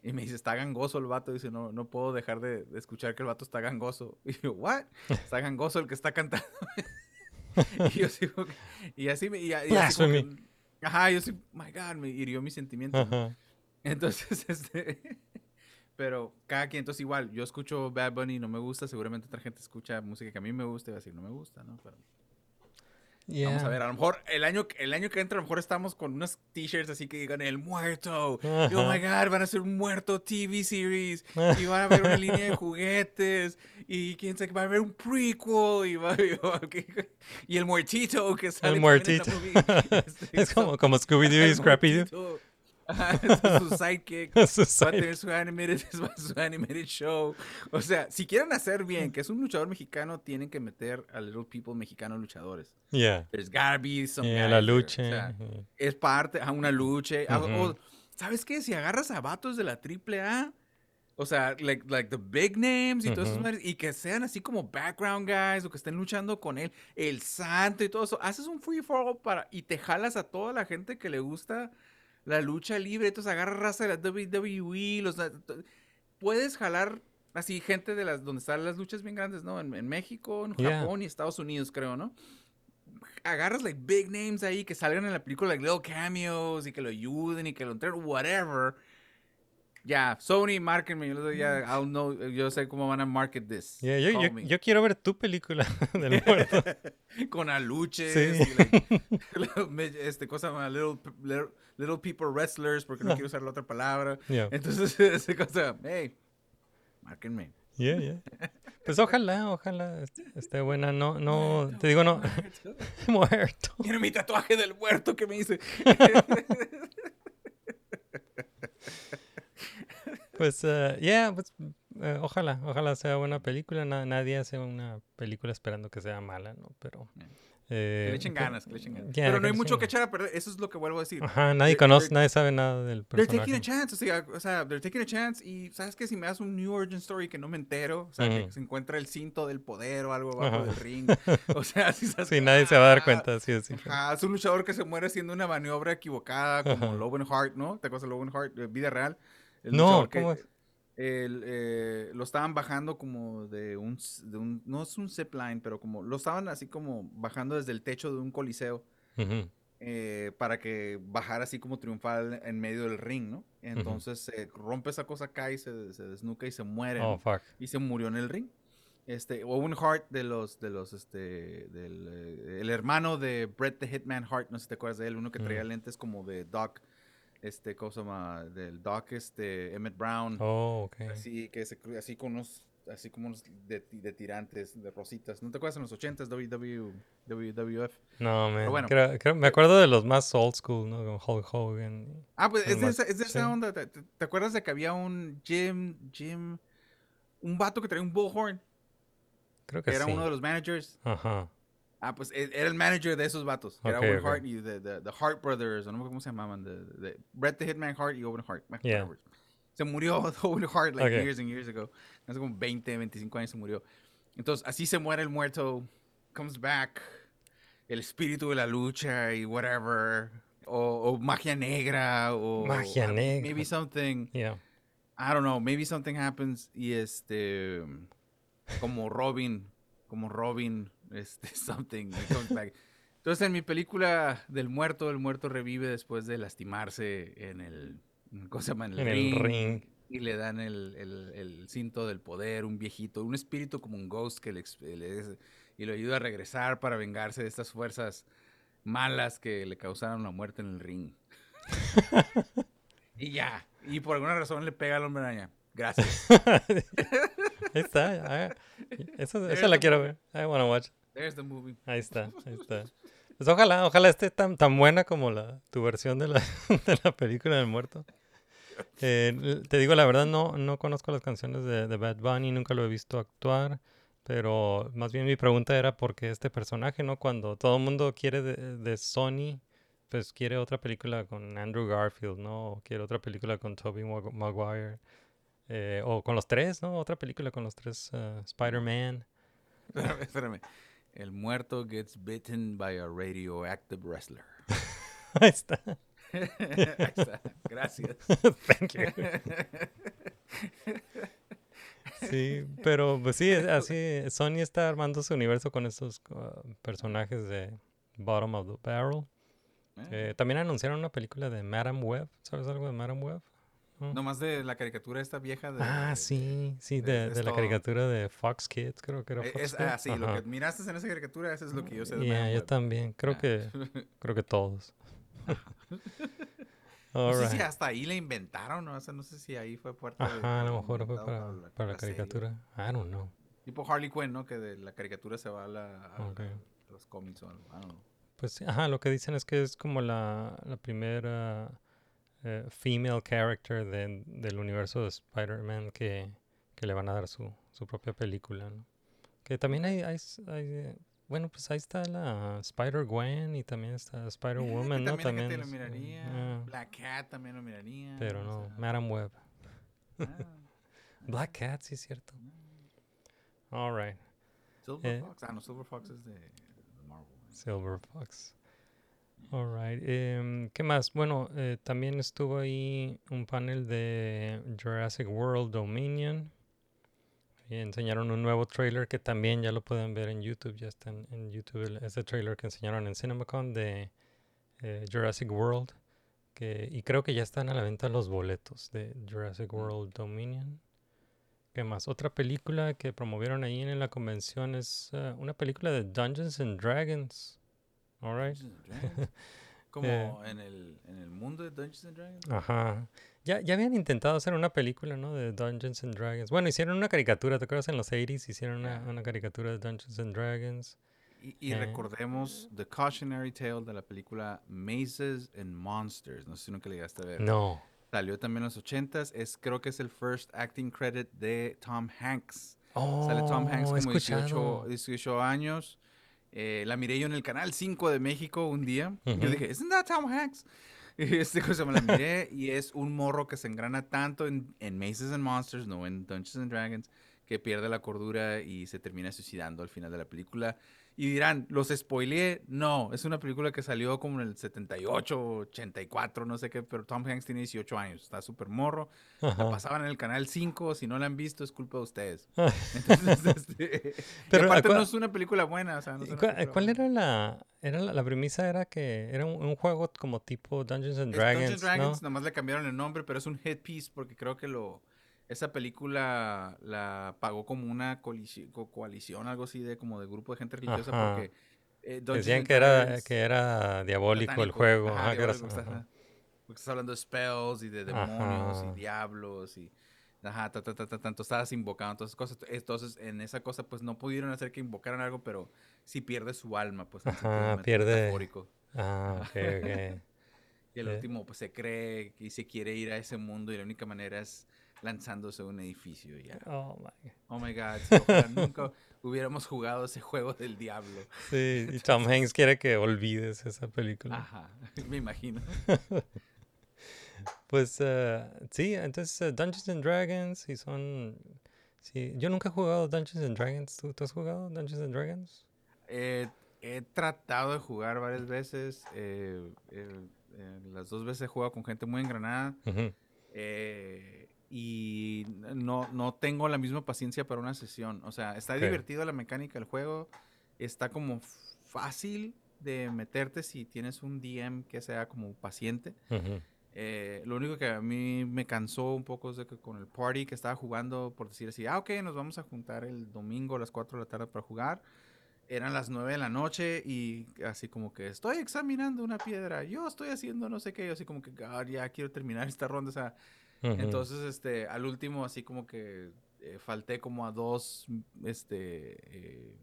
Y me dice, está gangoso el vato. Dice, no, no puedo dejar de, de escuchar que el vato está gangoso. Y yo, ¿what? Está gangoso el que está cantando. y yo sigo, y así me, y, y así. Ajá, yo sí, my God, me hirió mis sentimientos. ¿no? Ajá. Entonces, este. Pero cada quien, entonces igual, yo escucho Bad Bunny y no me gusta, seguramente otra gente escucha música que a mí me gusta y va a decir no me gusta, ¿no? Pero vamos a ver, a lo mejor el año, el año que entra, a lo mejor estamos con unas t-shirts así que digan el muerto. Y, oh my god, van a ser un muerto TV series. Y van a haber una línea de juguetes. Y quién sabe, va a haber un prequel. Y, va, y, va- que- y el muertito que sale El también en la muertito. movie. Este, es como, como Scooby-Doo y Scrappy-Doo. Su sidekick. Su Va a tener su animated, su animated show. O sea, si quieren hacer bien, que es un luchador mexicano, tienen que meter a Little People mexicanos luchadores. Yeah. There's gotta be some Yeah, la lucha. O sea, yeah. es parte, a una lucha. o, ¿Sabes qué? Si agarras a vatos de la AAA, o sea, like, like the big names y todas esas Ujú. madres, y que sean así como background guys o que estén luchando con él, el santo y todo eso, haces un free for all para, y te jalas a toda la gente que le gusta la lucha libre, entonces agarras raza de la WWE, los, puedes jalar así gente de las donde están las luchas bien grandes, ¿no? En, en México, en Yeah. Japón y Estados Unidos, creo, ¿no? Agarras like big names ahí que salgan en la película, like little cameos y que lo ayuden y que lo entren, whatever. Ya, Sony, márquenme, yo, ya, I'll know, yo sé cómo van a market this. Yeah, yo, yo, yo quiero ver tu película del muerto. Con aluches Sí. y like, este cosa little, little, little people wrestlers porque no quiero usar la otra palabra. Yeah. Entonces, esa cosa, hey, márquenme. Yeah, yeah. Pues ojalá, ojalá est- esté buena. No, no, te digo no. Muerto. Mira mi tatuaje del muerto que me hice. Pues, eh, yeah, pues, eh, ojalá, ojalá sea buena película. Na- nadie hace una película esperando que sea mala, ¿no? Pero. Que eh, le echen pero- ganas, que le echen ganas. Yeah, Pero no hay mucho que echen- echar a perder. Eso es lo que vuelvo a decir. Ajá, nadie They're- conoce, they're- nadie sabe nada del They're taking a personaje. chance, o sea, o sea, they're taking a chance y sabes que si me das un new origin story que no me entero, o sea, que Ujú. se encuentra el cinto del poder o algo abajo Ajá. del ring, o sea, si sabes Sí, que, nadie se va a dar ah, cuenta, sí, sí. Ajá, es un luchador que se muere haciendo una maniobra equivocada como. Logan Hart, ¿no? ¿Te acuerdas de Logan Hart? de vida real. El No, luchador que, ¿cómo es? El, eh, lo estaban bajando como de un, de un, no es un zip line, pero como, lo estaban así como bajando desde el techo de un coliseo Ujú. eh, para que bajara así como triunfal en medio del ring, ¿no? Entonces se rompe esa cosa acá y se, se desnuca y se muere. Oh, fuck. y se murió en el ring. Este, Owen Hart de los, de los, este, del, eh, el hermano de Bret the Hitman Hart, no sé si te acuerdas de él, uno que traía Mm. lentes como de Doc, este, cosa más, del Doc, este, Emmett Brown, Oh, ok. así, que se, así con unos, así como unos de, de tirantes, de rositas, ¿no te acuerdas en los 80s, WW, WWF? No, man. bueno. creo- creo- me acuerdo de los más old school, ¿no? Con Hulk Hogan. Ah, pues es de esa, es de esa sí. onda, ¿Te, te- te acuerdas de que había un Jim, Jim, un vato que traía un bullhorn, Creo que que era sí. uno de los managers? Ajá. Ah, pues e- era el manager de esos vatos. que Era Owen. Hart y the, the, the Hart Brothers, no me acuerdo cómo se llamaban. The, the, Bret the Hitman Hart y Owen Hart. Yeah. Se murió Owen Hart like years and years ago. Hace como 20, 25 años se murió. Entonces, así se muere el muerto. Comes back. El espíritu de la lucha y whatever. O, o magia negra. O Magia negra. Maybe something. Yeah. I don't know, maybe something happens y este como Robin, como Robin, este something he comes back. Entonces en mi película del muerto, el muerto revive después de lastimarse en el ¿cómo se llama? En el, En el ring, y le dan el, el- el cinto del poder, un viejito, un espíritu como un ghost que le, ex- le es- y lo ayuda a regresar para vengarse de estas fuerzas malas que le causaron la muerte en el ring. y ya, y por alguna razón le pega al hombre araña. Gracias. Ahí está. ah, Esa, esa la quiero ver. I wanna watch. There's the movie. Ahí está, ahí está. Pues ojalá, ojalá esté tan, tan buena como la, tu versión de la, de la película del muerto. Eh, te digo la verdad, no, no conozco las canciones de, de Bad Bunny, nunca lo he visto actuar, pero más bien mi pregunta era por qué este personaje, ¿no? Cuando todo el mundo quiere de, de Sony, pues quiere otra película con Andrew Garfield, ¿no? O quiere otra película con Tobey Mag- Maguire. Eh, o con los tres, ¿no? Otra película con los tres eh, Spider-Man. Espérame, espérame. El muerto gets bitten by a radioactive wrestler. Ahí está. Ahí está. Gracias. Thank you. Sí, pero pues sí, así, Sony está armando su universo con estos uh, personajes de Bottom of the Barrel. Eh, también anunciaron una película de Madame Web, ¿sabes algo de Madame Web? Nomás de la caricatura esta vieja de... Ah, de- sí, sí, de, es de la caricatura de Fox Kids, creo que era Eh, Fox Es, Kids. ah, sí, lo Ajá. que miraste en esa caricatura, eso es lo que yo sé de Yeah, Madame yo también, creo Ah. que, creo que todos. No sé si hasta ahí la inventaron, ¿no? O sea, no sé si ahí fue parte de- Ajá, a lo mejor fue para, para la serie. caricatura. I don't know. Tipo Harley Quinn, ¿no? Que de la caricatura se va a, la, a- Ok. a los cómics o algo. I don't know. Pues ajá, lo que dicen es que es como la, la primera eh, female character de- del universo de Spider-Man que, que le van a dar su, su propia película, ¿no? Que también hay, hay, s- hay, bueno, pues ahí está la Spider-Gwen y también está Spider-Woman, ¿no? también la gente es, lo eh, miraría. ah, Black Cat también lo miraría. pero o no, sea, Madame Web. ah, Black Cat, sí es cierto. All right. Silver Eh. Fox. Ah, no, Silver Fox es de Marvel. Silver Fox. Alright. em, ¿Qué más? Bueno, eh, también estuvo ahí un panel de Jurassic World Dominion. Y enseñaron un nuevo trailer que también ya lo pueden ver en YouTube. Ya está en, en YouTube ese trailer que enseñaron en CinemaCon de eh, Jurassic World. Que, y creo que ya están a la venta los boletos de Jurassic World Dominion. ¿Qué más? Otra película que promovieron ahí en la convención es eh, una película de Dungeons and Dragons. And Dragons. Como Eh. en, el, en el mundo de Dungeons and Dragons. Ajá. Ya, ya habían intentado hacer una película, ¿no? De Dungeons and Dragons. Bueno, hicieron una caricatura, ¿te acuerdas? En los 80s hicieron una, una caricatura de Dungeons and Dragons. Y, y Eh. recordemos The Cautionary Tale de la película Mazes and Monsters. No sé si nunca le llegaste a ver. No. Salió también en los 80s. Es, creo que es el first acting credit de Tom Hanks. Oh, Sale Tom Hanks he como 18, escuchado. 18 años. Eh, la miré yo en el canal 5 de México un día. Yo dije, ¿Isn't that Tom Hanks? Y este cosa me la miré y es un morro que se engrana tanto en, en Mazes and Monsters, no en Dungeons and Dragons, que pierde la cordura y se termina suicidando al final de la película. Y dirán, ¿los spoileé? No, es una película que salió como en el 78, 84, no sé qué, pero Tom Hanks tiene 18 años, está súper morro. La pasaban en el canal 5, si no la han visto es culpa de ustedes. Entonces, este, Pero, aparte ¿a no es una película buena, o sea, no es ¿Y una cua- película ¿Cuál buena. era la, era la, la premisa? Era que era un, un juego como tipo Dungeons and Es Dragons, Dungeons Dragons, ¿no? nomás le cambiaron el nombre, pero es un hit piece porque creo que lo esa película la pagó como una coalici- co- coalición, algo así de como de grupo de gente religiosa Ajá. porque eh, Decían que era, que era diabólico el juego. Ajá, ajá, que era-. Porque estás hablando de spells y de demonios Ajá. y diablos y ajá, ta, ta, ta, ta, tanto estabas invocando todas esas cosas. Entonces, en esa cosa, pues no pudieron hacer que invocaran algo, pero sí pierde su alma, pues. Ajá, pierde-. Ah, ok, ok. Y el Sí. último, pues se cree y se quiere ir a ese mundo y la única manera es lanzándose a un edificio ya. Oh, my. Oh my god, nunca hubiéramos jugado ese juego del diablo. Sí, y Tom Hanks quiere que olvides esa película. Ajá, me imagino. Pues eh, sí, entonces eh, Dungeons and Dragons y son... Sí, yo nunca he jugado Dungeons and Dragons. ¿Tú, tú has jugado Dungeons and Dragons? Eh, he tratado de jugar varias veces. eh, eh, eh, las dos veces he jugado con gente muy engranada. Eh, y no, no tengo la misma paciencia para una sesión. O sea, está Ok. divertido la mecánica del juego. Está como fácil de meterte si tienes un DM que sea como paciente. Ujú. Eh, lo único que a mí me cansó un poco es de que con el party que estaba jugando, por decir así, ah, ok, nos vamos a juntar el domingo a las 4 de la tarde para jugar. Eran las 9 de la noche y así como que estoy examinando una piedra, yo estoy haciendo no sé qué, así como que "Ah, ya quiero terminar esta ronda. O sea, Entonces, este, al último, así como que eh, falté como a dos, este, eh,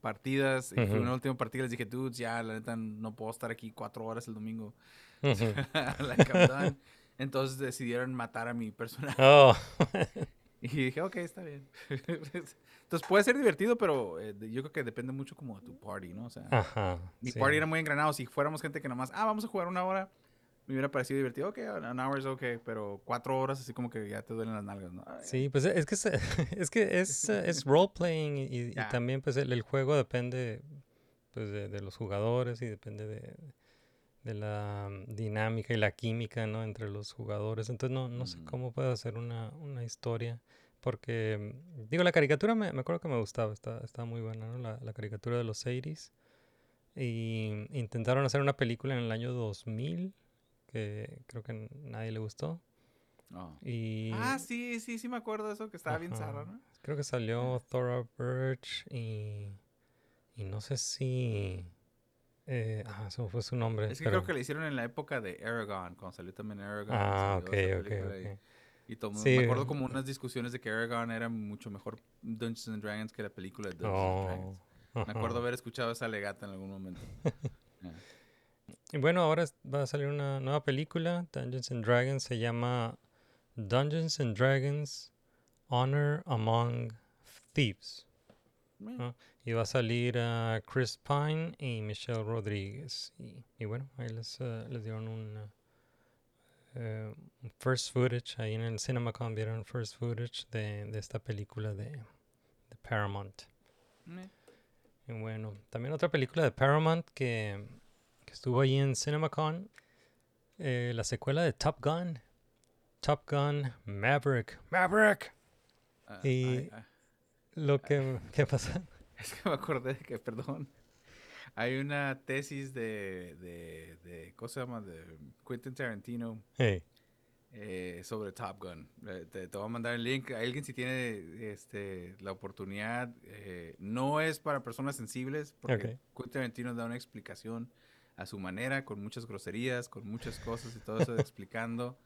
partidas. Y fue una última partida les dije, dudes, ya, la neta, no puedo estar aquí cuatro horas el domingo. Entonces decidieron matar a mi personaje. Oh, Y dije, ok, está bien. Entonces puede ser divertido, pero eh, yo creo que depende mucho como de tu party, ¿no? O sea, ajá. mi sí. party era muy engranado. Si fuéramos gente que nomás, ah, vamos a jugar una hora, me hubiera parecido divertido. Ok, an hour es ok, pero cuatro horas así como que ya te duelen las nalgas, ¿no? Ay, Sí, pues es que es, es que es, es role playing y, también pues el, el juego depende pues de, de los jugadores y depende de, de la mm, dinámica y la química, ¿no? Entre los jugadores. Entonces no, no sé Ujú. cómo puede hacer una, una historia. Porque, mm, digo, la caricatura me, me acuerdo que me gustaba, está, está muy buena, ¿no? La, la caricatura de los 80s. Y intentaron hacer una película en el año 2000 que creo que nadie le gustó. no. Y Ah, sí, sí, sí me acuerdo de eso, que estaba bien zarra, ¿no? Creo que salió Thora Birch y, y no sé si... Eh, ah, eso fue su nombre. Es que pero- creo que le hicieron en la época de Aragon, cuando salió también Aragon. Ah, ok, ok, película y- ok. Y todo, Sí, me acuerdo eh, como unas discusiones de que Aragon era mucho mejor Dungeons and Dragons que la película de Dungeons and Oh, Dragons. Me acuerdo haber escuchado esa legata en algún momento. Y bueno, ahora va a salir una nueva película, Dungeons and Dragons, se llama Dungeons and Dragons Honor Among Thieves. Y va a salir a Chris Pine y Michelle Rodríguez. Y, y bueno, ahí les, eh, les dieron un, eh, eh, first footage, ahí en el CinemaCon vieron first footage de, de esta película de, de Paramount. Y bueno, también otra película de Paramount que, que estuvo ahí en CinemaCon, eh, la secuela de Top Gun. Top Gun Maverick. Maverick. Ah, Y- ay, ay. Lo que, ¿qué pasa? Es que me acordé de que, perdón, hay una tesis de, de, de ¿cómo se llama? De Quentin Tarantino Hey. eh, sobre Top Gun. Eh, te, te voy a mandar el link. Alguien si tiene este, la oportunidad, eh, no es para personas sensibles, porque Ok. Quentin Tarantino da una explicación a su manera, con muchas groserías, con muchas cosas y todo eso, explicando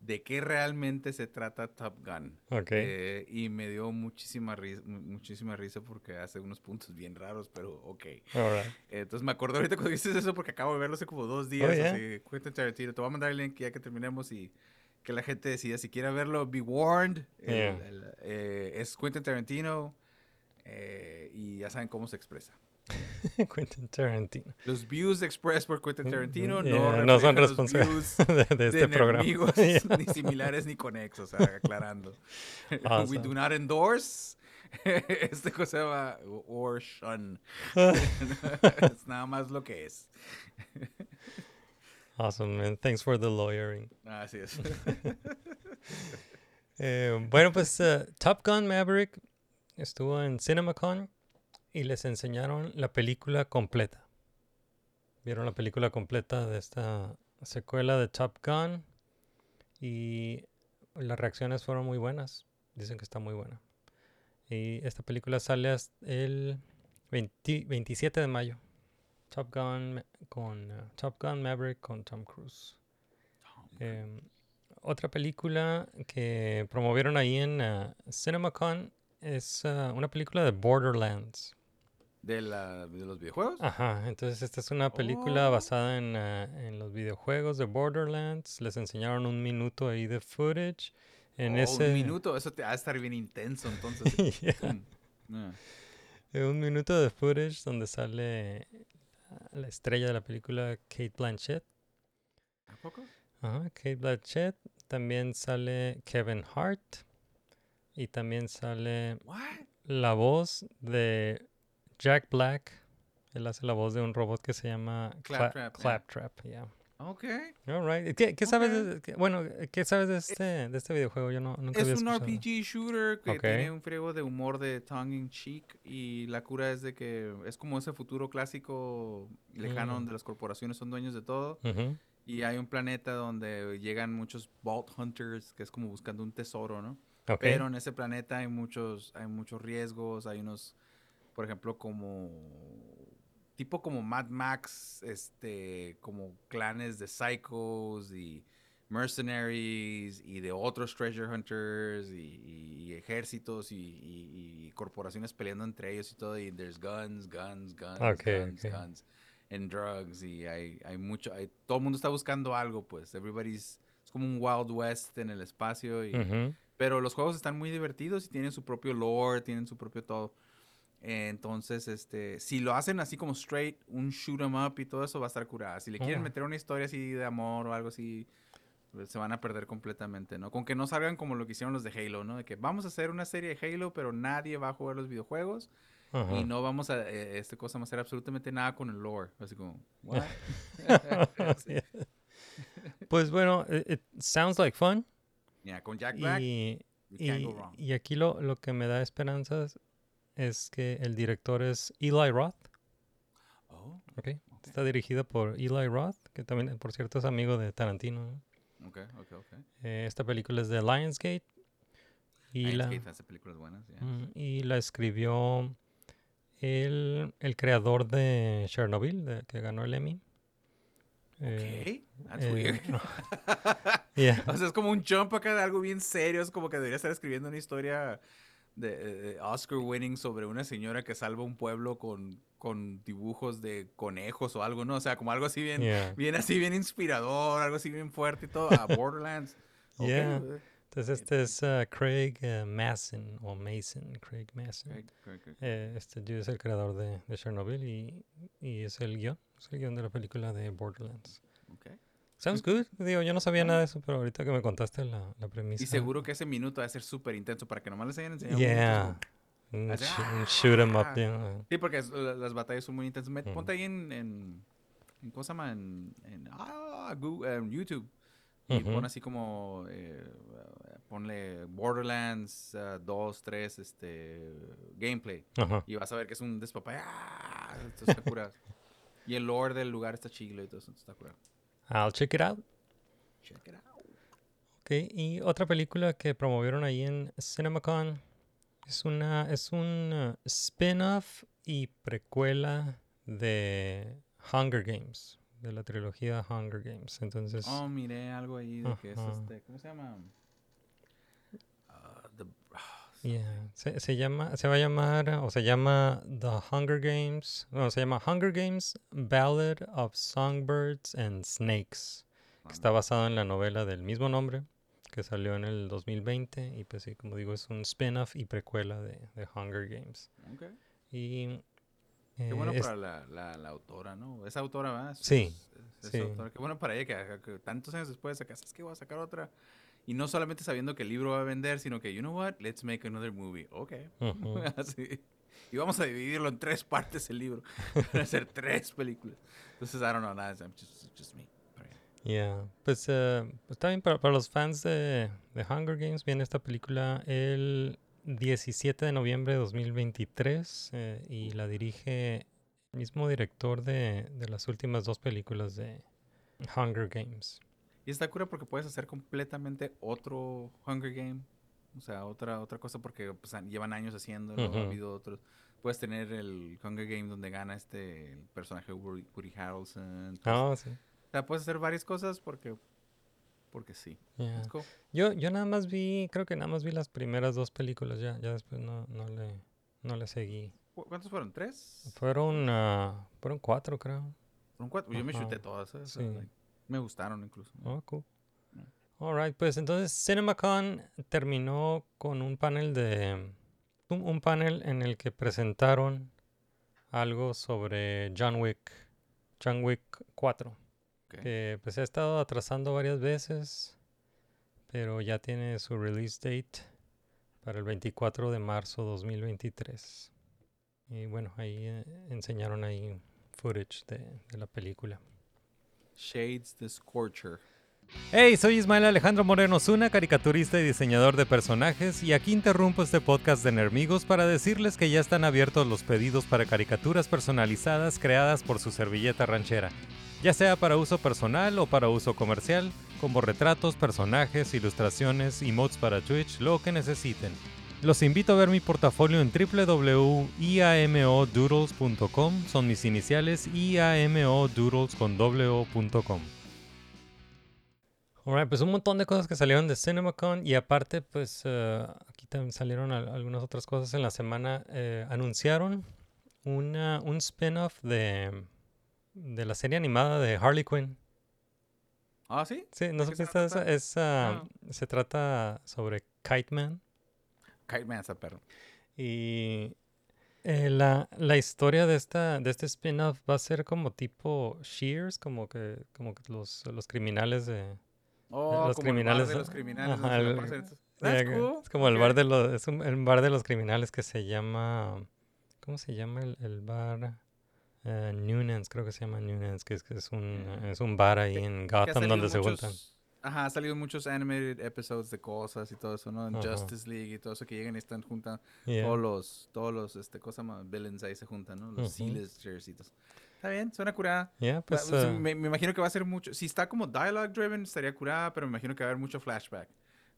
de qué realmente se trata Top Gun. Ok. Eh, y me dio muchísima risa, muchísima risa porque hace unos puntos bien raros, pero ok. Alright. Eh, Entonces me acordé ahorita cuando dices eso porque acabo de verlo hace como dos días. Oh, yeah. así, Quentin Tarantino. Te voy a mandar el link ya que terminemos y que la gente decida si quiere verlo. Be warned. El- Yeah. el, eh, es Quentin Tarantino eh, y ya saben cómo se expresa. Quentin Tarantino. Los views expressed por Quentin Tarantino Yeah, no, no son responsables de, de este de programa. Yeah. ni similares ni conexos, aclarando. We Awesome. do not endorse. Este cosa llama or shun. es nada más lo que es. Awesome, man. Thanks for the lawyering. Así es. Eh, bueno, pues eh, Top Gun Maverick estuvo en CinemaCon y les enseñaron la película completa. Vieron la película completa de esta secuela de Top Gun y las reacciones fueron muy buenas. Dicen que está muy buena. Y esta película sale hasta el 20 27 de mayo. Top Gun con eh, Top Gun Maverick con Tom Cruise. Em, otra película que promovieron ahí en ah, CinemaCon es ah, una película de Borderlands. ¿De, la, ¿De los videojuegos? Ajá, entonces esta es una película Oh. basada en, ah, en los videojuegos de Borderlands. Les enseñaron un minuto ahí de footage En Oh, ese... Un minuto, eso te va a estar bien intenso entonces. Yeah. Pum. Yeah. Eh, Un minuto de footage donde sale la estrella de la película Kate Blanchett. ¿A poco? Ajá, Kate Blanchett. También sale Kevin Hart. Y también sale What? la voz de Jack Black. Él hace la voz de un robot que se llama Cla- Claptrap. Claptrap, yeah. Ok. All right. ¿Qué, qué sabes de, bueno, ¿qué sabes de este, de este videojuego? Yo no, nunca Es había un escuchado. RPG shooter que tiene un friego de humor de tongue in cheek y la cura es de que es como ese futuro clásico lejano Mm. donde las corporaciones son dueños de todo y hay un planeta donde llegan muchos vault hunters que es como buscando un tesoro, ¿no? ok. Pero en ese planeta hay muchos hay muchos riesgos, hay unos por ejemplo como tipo como Mad Max, este como clanes de psychos y mercenaries y de otros treasure hunters y, y ejércitos y, corporaciones peleando entre ellos y todo y there's guns, guns, guns, Ok, guns, guns and drugs y hay, hay mucho, hay, todo el mundo está buscando algo pues, everybody's es como un Wild West en el espacio y pero los juegos están muy divertidos y tienen su propio lore, tienen su propio todo. Eh, Entonces, este, si lo hacen así como straight, un shoot 'em up y todo eso va a estar curada. Si le quieren Oh. meter una historia así de amor o algo así, pues, se van a perder completamente, ¿no? Con que no salgan como lo que hicieron los de Halo, ¿no? De que vamos a hacer una serie de Halo, pero nadie va a jugar los videojuegos ajá. y no vamos a, eh, este cosa va a hacer absolutamente nada con el lore. Así como, what? Pues bueno, it, it sounds like fun. Yeah, con Jack Black, Y, you can't y, go wrong. y aquí lo, lo que me da esperanzas es que el director es Eli Roth. Oh. Está dirigido por Eli Roth, que también, por cierto, es amigo de Tarantino. Eh, esta película es de Lionsgate. Y la, Lionsgate hace películas buenas, yeah. y la escribió el, el creador de Chernobyl, de- que ganó el Emmy. Eh, Ok, that's eh, weird. yeah. O sea, es como un jump acá de algo bien serio. Es como que debería estar escribiendo una historia de, de Oscar winning sobre una señora que salva un pueblo con, con dibujos de conejos o algo, ¿no? O sea, como algo así bien, Yeah. bien así, bien inspirador, algo así bien fuerte y todo. A Borderlands. Ok, Yeah. eh, Entonces este es uh, Craig uh, Masson, o Mason, Craig Masson. ok. Eh, este dude es el creador de, de Chernobyl y, y es el guion, es el guion de la película de Borderlands. Sounds good. Digo, yo no sabía nada de eso, pero ahorita que me contaste la, la premisa. Y seguro que ese minuto va a ser súper intenso para que nomás les hayan enseñado. Yeah. Un, sh- un shoot 'em up. ah. yeah. Sí, porque es- la- las batallas son muy intensas. Ujú. Ponte ahí en, en, en- ¿cómo se llama? En, en, ah, en YouTube. Y Ujú. pon así como, eh, ponle Borderlands 2, 3, este, gameplay. Ajá. Y vas a ver que es un despapay. ¡Ah! Esto está curado. y el lore del lugar está chilo y todo eso está curado. I'll check it out. Check it out. Ok, y otra película que promovieron ahí en CinemaCon es una es un uh, spin-off y precuela de Hunger Games, de la trilogía Hunger Games. Entonces, Oh, miré algo ahí de que es este, ¿cómo se llama? Ah, ah, yeah, se, se llama se va a llamar o se llama The Hunger Games, no, se llama Hunger Games Ballad of Songbirds and Snakes, que está basado en la novela del mismo nombre que salió en el 2020 y pues sí, como digo, es un spin-off y precuela de, de Hunger Games. ok. Y Qué eh, bueno es- para la, la, la autora, ¿no? Esa autora, ¿verdad? Es- Sí, es- es sí. autora. Qué bueno para ella que, que tantos años después saca, ¿sabes qué? Voy a sacar otra. Y no solamente sabiendo que el libro va a vender, sino que, you know what? Let's make another movie. Ok. Así. Y vamos a dividirlo en tres partes el libro. Van a ser tres películas. Entonces, I don't know, nada. I'm just, just me. Yeah, pues, eh, pues también para, para los fans de, de Hunger Games viene esta película el 17 de noviembre de 2023 eh, y la dirige el mismo director de, de las últimas dos películas de Hunger Games. Y está cura porque puedes hacer completamente otro Hunger Game. O sea, otra, otra cosa porque pues, llevan años haciéndolo. Ujú. Ha habido otros. Puedes tener el Hunger Game donde gana este el personaje Woody, Woody Harrelson. Pues, Ah, sí. O sea, puedes hacer varias cosas porque, porque sí. yeah. It's cool. Yo, yo nada más vi, creo que nada más vi las primeras dos películas, ya, ya después no, no, le, no le seguí. ¿Cu- ¿Cuántos fueron? ¿Tres? Fueron, ah, fueron cuatro, creo. ¿Fueron cuatro? Yo me chuté todas. ¿eh? Sí. like, me gustaron incluso. Oh, cool. Alright, pues entonces CinemaCon terminó con un panel de. Un, un panel en el que presentaron algo sobre John Wick. John Wick 4. Ok. Que pues se ha estado atrasando varias veces. Pero ya tiene su release date para el 24 de marzo 2023. Y bueno, ahí eh, enseñaron ahí footage de, de la película. Shades the Scorcher. Hey, soy Ismael Alejandro Moreno Zuna, caricaturista y diseñador de personajes, y aquí interrumpo este podcast de Nermigos para decirles que ya están abiertos los pedidos para caricaturas personalizadas creadas por su servilleta ranchera, ya sea para uso personal o para uso comercial, como retratos, personajes, ilustraciones, emotes para Twitch, lo que necesiten. Los invito a ver mi portafolio en www.iamodoodles.com, son mis iniciales iamodoodles con w.com. Alright, pues un montón de cosas que salieron de CinemaCon y aparte, pues eh, aquí también salieron al- algunas otras cosas en la semana. eh, anunciaron una, un spin-off de, de la serie animada de Harley Quinn. Ah, ¿sí? Sí, ¿no ¿De qué se supiste eso? trata? Es, ah, No. Se trata sobre Kite Man. Kite Man está perro. Y eh, la, la historia de esta de este spin-off va a ser como tipo Shears, como que, como que los, los criminales de... Oh, los como el bar criminales, de los criminales. ajá, se el- Yeah, cool. Es como el Ok. bar de los, es un- el bar de los criminales que se llama, ¿cómo se llama el, el bar? Noonan's, creo que se llama Noonan's, que es, que es un, Ah. es un bar ahí en Gotham donde se muchos- juntan. Ajá, ha salido muchos animated episodes de cosas y todo eso, ¿no? En Ajá. Justice League y todo eso que llegan y están juntando. Yeah. Todos los, todos los, este, cosa más, villains ahí se juntan, ¿no? Los y todo. Está bien, suena curada. Yeah, Va- pues, eh, me, me imagino que va a ser mucho. Si está como dialogue driven, estaría curada, pero me imagino que va a haber mucho flashback.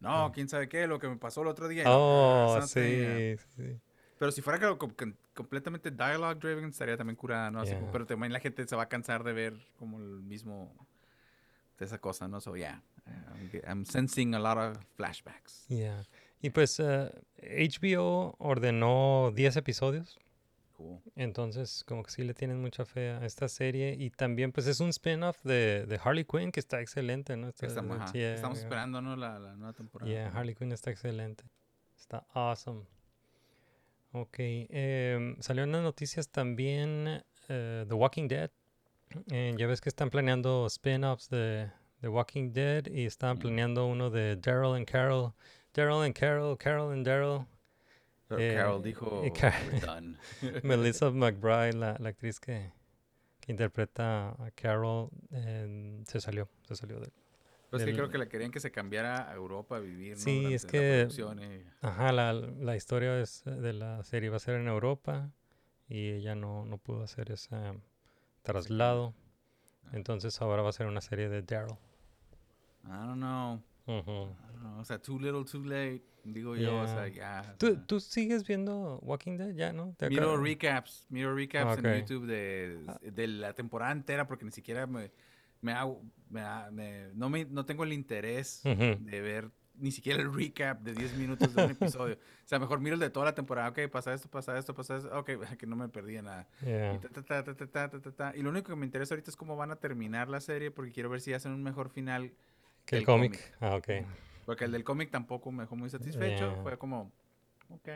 No, quién sabe qué, lo que me pasó el otro día. oh, Ah, something, sí, sí. Pero si fuera que- com- com- completamente dialogue driven, estaría también curada, ¿no? Así Yeah. pero también la gente se va a cansar de ver como el mismo de esa cosa, ¿no? So, yeah. I'm, sensing a lot of flashbacks. Yeah. Y pues eh, HBO ordenó 10 episodios. Cool. Entonces, como que sí le tienen mucha fe a esta serie. Y también, pues, es un spin-off de, de Harley Quinn que está excelente, ¿no? Está- Estamos, yeah, estamos yeah. esperando, ¿no? La, la nueva temporada. Yeah, Harley Quinn está excelente. Está awesome. Ok. em, salió en las noticias también eh, The Walking Dead. Eh, ya ves que están planeando spin-offs de The Walking Dead y estaban planeando uno de Daryl and Carol. Daryl and Carol, Carol and Daryl. Eh, Carol dijo, y Ca- "We're done". Melissa McBride, la, la actriz que, que interpreta a Carol, em, se salió, se salió de, Pues que del- creo que le querían que se cambiara a Europa a vivir. Sí, es la que- y- Ajá, la, la historia es, eh, de la serie va a ser en Europa y ella no, no pudo hacer ese traslado. Entonces ahora va a ser una serie de Daryl. I don't know. Uh. I don't know. O sea, too little, too late. Digo yo, o sea, ya. ¿Tú, ¿Tú, sigues viendo Walking Dead ya, no? ¿Te miro recaps, miro recaps en YouTube de, de, la temporada entera porque ni siquiera me, me, hago, me, no, me no tengo el interés de ver ni siquiera el recap de 10 minutos de un episodio. o sea, mejor miro el de toda la temporada. Ok, pasa esto, pasa esto, pasa esto. Ok, que no me perdí nada. Y, lo único que me interesa ahorita es cómo van a terminar la serie porque quiero ver si hacen un mejor final ¿Que el cómic? Ah, ok. Porque el del cómic tampoco me dejó muy satisfecho. Yeah. Fue como, ok.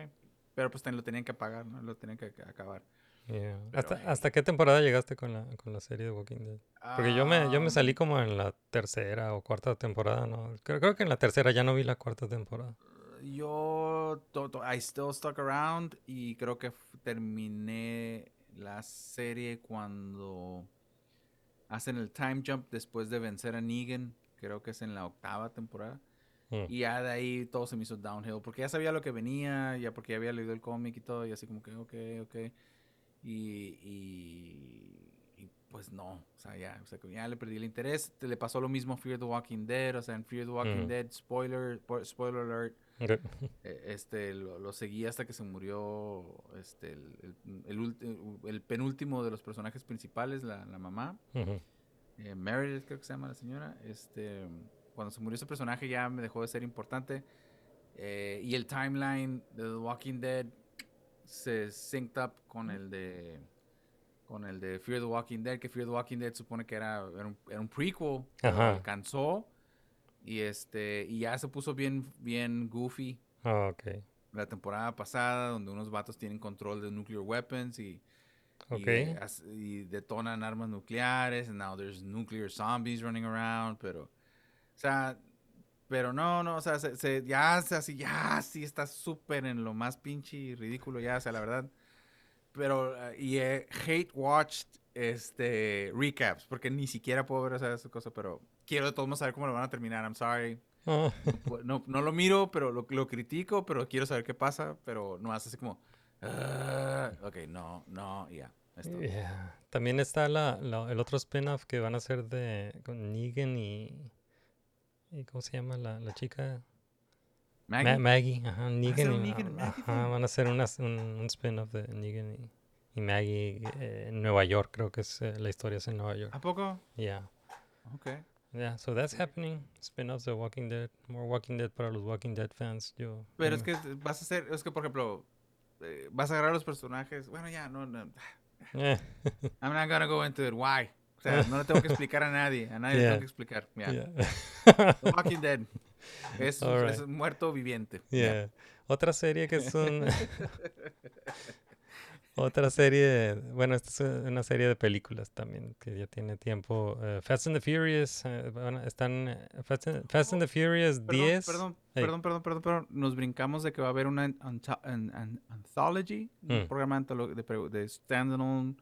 Pero pues lo tenían que pagar, ¿no? Lo tenían que ac- acabar. yeah. Pero, ¿Hasta, ¿Hasta qué temporada llegaste con la, con la serie de Walking Dead? Porque yo me, yo me salí Ah, como en la tercera o cuarta temporada, ¿no? Creo, creo que en la tercera ya no vi la cuarta temporada. Yo, to- to- I still stuck around y creo que terminé la serie cuando hacen el time jump después de vencer a Negan. Creo que es en la octava temporada. Mm. Y ya de ahí todo se me hizo downhill. Porque ya sabía lo que venía, ya porque ya había leído el cómic y todo. Y así como que, ok, ok. Y, y, y, pues no. O sea, ya, o sea, ya le perdí el interés. Te le pasó lo mismo a Fear the Walking Dead. O sea, en Fear the Walking Mm. Dead, spoiler, po- spoiler alert. Ok. eh, Este, lo, lo seguí hasta que se murió este, el, el- el el penúltimo de los personajes principales, la, la mamá Ujú. Eh, Meredith creo que se llama la señora, este, cuando se murió ese personaje ya me dejó de ser importante. eh, y el timeline de The Walking Dead se synced up con el de con el de Fear the Walking Dead, que Fear the Walking Dead supone que era, era, un, era un prequel, Ajá. alcanzó Y este, y ya se puso bien, bien goofy Oh, ok. la temporada pasada, donde unos vatos tienen control de nuclear weapons y, y, Ok. eh, as- y detonan armas nucleares. And now there's nuclear zombies running around, pero, o sea, pero no, no, o sea, se, se- ya, se- así, ya, sí está súper en lo más pinche y ridículo, ya, o sea, la verdad. Pero, eh, y he hate watched, este, recaps, porque ni siquiera puedo ver, o sea, esa cosa, pero quiero de todos modos saber cómo lo van a terminar, I'm sorry. Oh, Pu- No, no lo miro, pero lo, lo critico, pero quiero saber qué pasa, pero no hace así como, "Ah", ok, no, no, ya. yeah. También está la, la- el otro spin-off que van a hacer de con Negan y, y ¿cómo se llama la, la chica? Ma- Maggie, Maggie, ajá, Negan, y, Negan y Maggie ajá, thing? van a hacer un, un spin-off de Negan y, y Maggie eh, en Nueva York, creo que es eh, la historia es en Nueva York. ¿A poco? Yeah. Ok. Yeah, so that's happening. Spin-offs de Walking Dead, more Walking Dead para los Walking Dead fans. Yo Pero yo es me- que vas a hacer, es que por ejemplo, eh, vas a agarrar los personajes, bueno, ya, no, no, Eh, I'm not gonna go into it, why? O sea, no le tengo que explicar a nadie, a nadie le Yeah. tengo que explicar, ya. yeah. The Walking Dead es, All es right. muerto viviente. Yeah. Otra serie que es un... Otra serie, bueno, esta es una serie de películas también que ya tiene tiempo. eh, Fast and the Furious, van a- están eh, Fast and, Fast and the Furious Perdón, 10. Perdón, perdón, perdón, perdón, perdón. Nos brincamos de que va a haber una an- an- an- anthology, un Mm. programa de, pre- de standalone,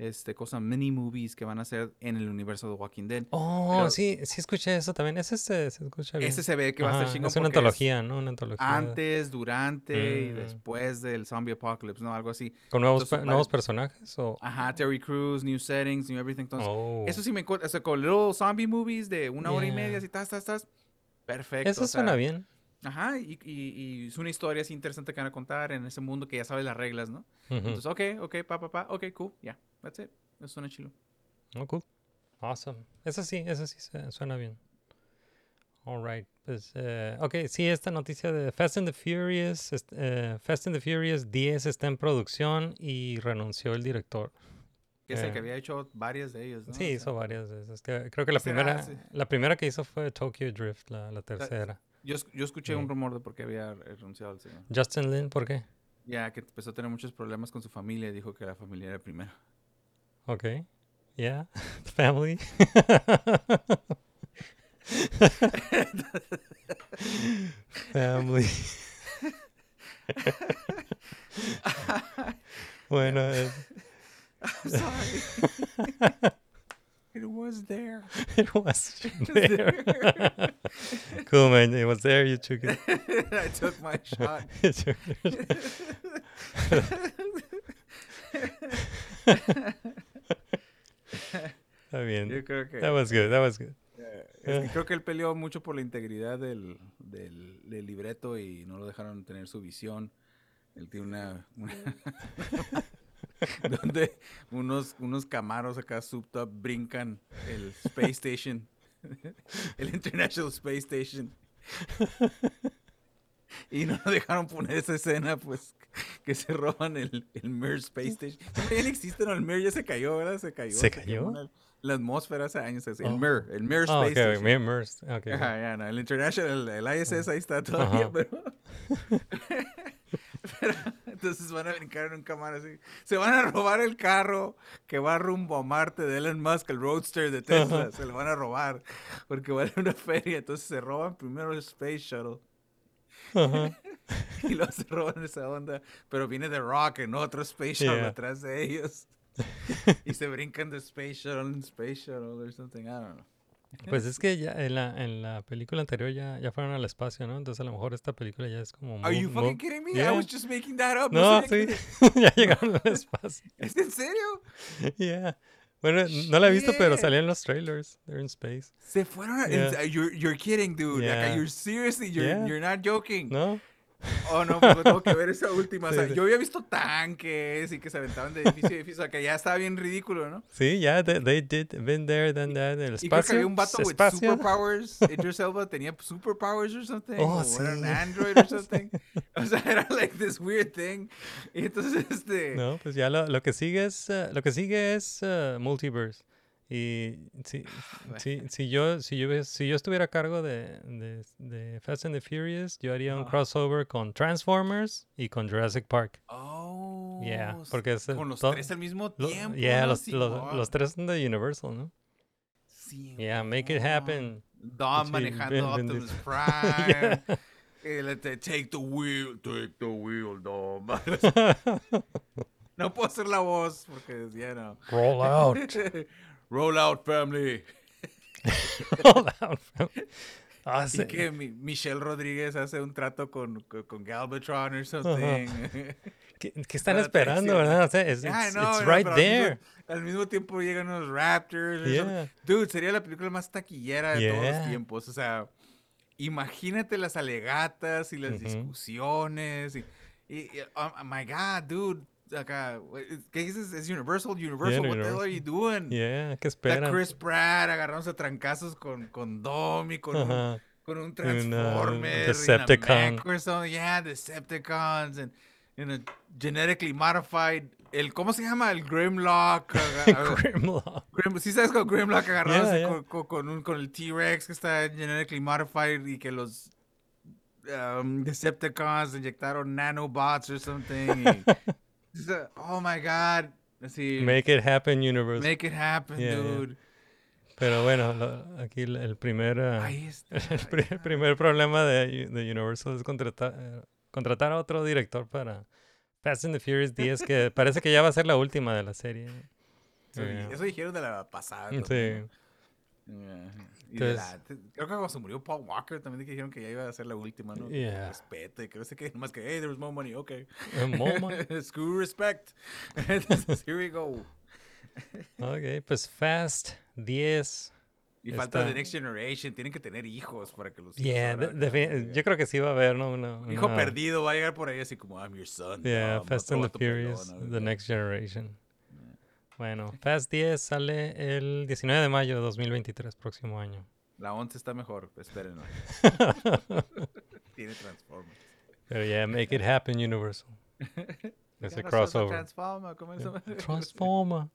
este, cosa, mini movies que van a hacer en el universo de Walking Dead. Oh, Pero- sí, sí escuché eso también. Ese se, se escucha bien. Ese se ve que va a estar chingón Es una antología, ¿no? Una antología. Antes, durante y Mm. después del zombie apocalypse, ¿no? Algo así. ¿Con nuevos, entonces pe- pare- nuevos personajes? O... Ajá, Terry Crews, new settings, new everything. Entonces, Oh. eso sí me o sea, con little zombie movies de una hora y media, así, estás, estás, estás. Perfecto. Eso o sea, suena bien. Ajá, y, y- y es una historia así interesante que van a contar en ese mundo que ya sabes las reglas, ¿no? Ujú. Entonces, ok, ok, pa, pa, pa, ok, cool, ya, that's it. Eso suena chilo. Oh, cool. Awesome. Eso sí, eso sí suena bien. All right. Pues, eh, ok, sí, esta noticia de Fast and the Furious, eh, Fast and the Furious 10 está en producción y renunció el director. Que es el Eh. que había hecho varias de ellos, ¿no? Sí, O sea, hizo varias veces. Que, creo que la primera, Sí. la primera que hizo fue Tokyo Drift, la, la tercera. Yo, yo escuché un rumor de por qué había renunciado al señor. Justin Lin, ¿por qué? Ya, que empezó a tener muchos problemas con su familia y dijo que la familia era primero. Ok. Yeah. The family. family. bueno, eh, It was there. it was there. cool, man. It was there. You took it. I took my shot. Took. Está bien. Yo creo que... That was good. That was good. Es que creo que él peleó mucho por la integridad del, del, del libreto y no lo dejaron tener su visión. Él tiene una... una- donde unos, unos camaros acá up brincan el Space Station. el International Space Station. y no dejaron poner esa escena, pues, que se roban el, el Mir Space Station. No existe, no, el Mir ya se cayó, ¿verdad? Se cayó. ¿Se cayó? la, la atmósfera hace años. así, Oh. El Mir, el Mir Oh, Space okay. Station. Me immersed. Okay. Ajá, ya, no, el International, el, el ISS ahí está todavía, Ajá. pero... pero entonces van a brincar en un cámara así. Se van a robar el carro que va rumbo a Marte de Elon Musk, el Roadster de Tesla. Se lo van a robar porque van a una feria. Entonces se roban primero el Space Shuttle y luego se roban esa onda. Pero viene The Rock en otro Space Shuttle Yeah. atrás de ellos. y se brincan de Space Shuttle en Space Shuttle or something. I don't know. Pues es que ya en la, en la película anterior ya, ya fueron al espacio, ¿no? Entonces a lo mejor esta película ya es como... Are you fucking kidding me? I Yeah. was just making that up. No, sabía sí. ya llegaron al espacio. ¿Es en serio? Yeah. Bueno, no la he visto, pero Shit. salían los trailers. They're in space. Se fueron a... Yeah. You're, you're kidding, dude. Like, Yeah. you're seriously, you're, Yeah. you're not joking. ¿No? Oh, no, pues tengo que ver esa última. o sea, Sí, sí. yo había visto tanques y que se aventaban de edificio a edificio. O sea, que ya estaba bien ridículo, ¿no? Sí, ya, they, they did, been there, done that. El Y creo que espacio. había un vato with espacio. superpowers. Idris Elba tenía superpowers or something. Oh, o era un sí. android or something. O sea, era like this weird thing. Y entonces, este... No, pues ya lo, lo que sigue es, eh, lo que sigue es eh, multiverse. Y si, si, si yo, si, yo, si yo estuviera a cargo de, de, de Fast and the Furious, yo haría un crossover con Transformers y con Jurassic Park. Oh. Yeah, porque es, eh, con los tres al mismo Lo- tiempo. yeah, ¿no? los, los, los tres son de Universal, ¿no? Yeah, make it happen. Dom Sí, manejando Vin Optimus Diesel. Prime. Y le te- take the wheel, take the wheel, Dom. no puedo hacer la voz porque, ya no. Roll out. Roll out, family. Roll out. Ah, sí. Y que mi- Michelle Rodríguez hace un trato con, con, con Galvatron or something. ¿Qué, qué están Para esperando, verdad? O sea, es, Yeah, it's, know, it's no, right pero al mismo- there. Al mismo, tiempo llegan unos Raptors. or Yeah. Dude, sería la película más taquillera de todos los Yeah. tiempos. O sea, imagínate las alegatas y las discusiones. Y, y- y- oh my God, dude. Acá, ¿qué dices? Es Universal, Universal. What the hell are you doing? Yeah, ¿qué Está esperan? Chris Pratt agarrándose a trancazos con, con Dom y con un, Ajá. con un uh, Transformer. Decepticon. Or something. Yeah, Decepticons. And, and a genetically modified. El, ¿Cómo se llama? El Grimlock. Grimlock. Grim, ¿Sí sabes con Grimlock agarrándose Yeah, yeah. Con, con- con un- con el T-Rex que está genetically modified y que los um, Decepticons inyectaron nanobots or something? y- oh my God. Así, Make it happen, Universal. make it happen, Yeah, yeah. dude. Pero bueno, lo- aquí el, primer ah, Ahí está. el pri- el primer problema de, de Universal es contratar, eh, contratar a otro director para Fast and the Furious 10, que parece que ya va a ser la última de la serie. Sí, Yeah. Eso dijeron de la pasada. Sí. ¿No? De Entonces- la- creo que cuando se murió Paul Walker también dijeron que ya iba a ser la última, ¿no? Yeah. Respeto. Y creo que más que, hey, there was more money, okay. Eh, Moma. Screw respect. Entonces, here we go. Ok, pues Fast 10. Y falta Está- The Next Generation. Tienen que tener hijos para que los hijos Yeah, ahora de- yeah. yo creo que sí va a haber, ¿no? Una, Un Hijo una- perdido va a llegar por ahí así como, I'm your son. Yeah, Dom, Fast and the pelón, Furious, ¿no? The Next Generation. Bueno, Fast 10 sale el 19 de mayo de 2023, próximo año. La 11 está mejor, espérenlo. Tiene Transformers. Pero yeah, make it happen, Universal. Ya sos un crossover. Transformer, ¿cómo es? Transforma.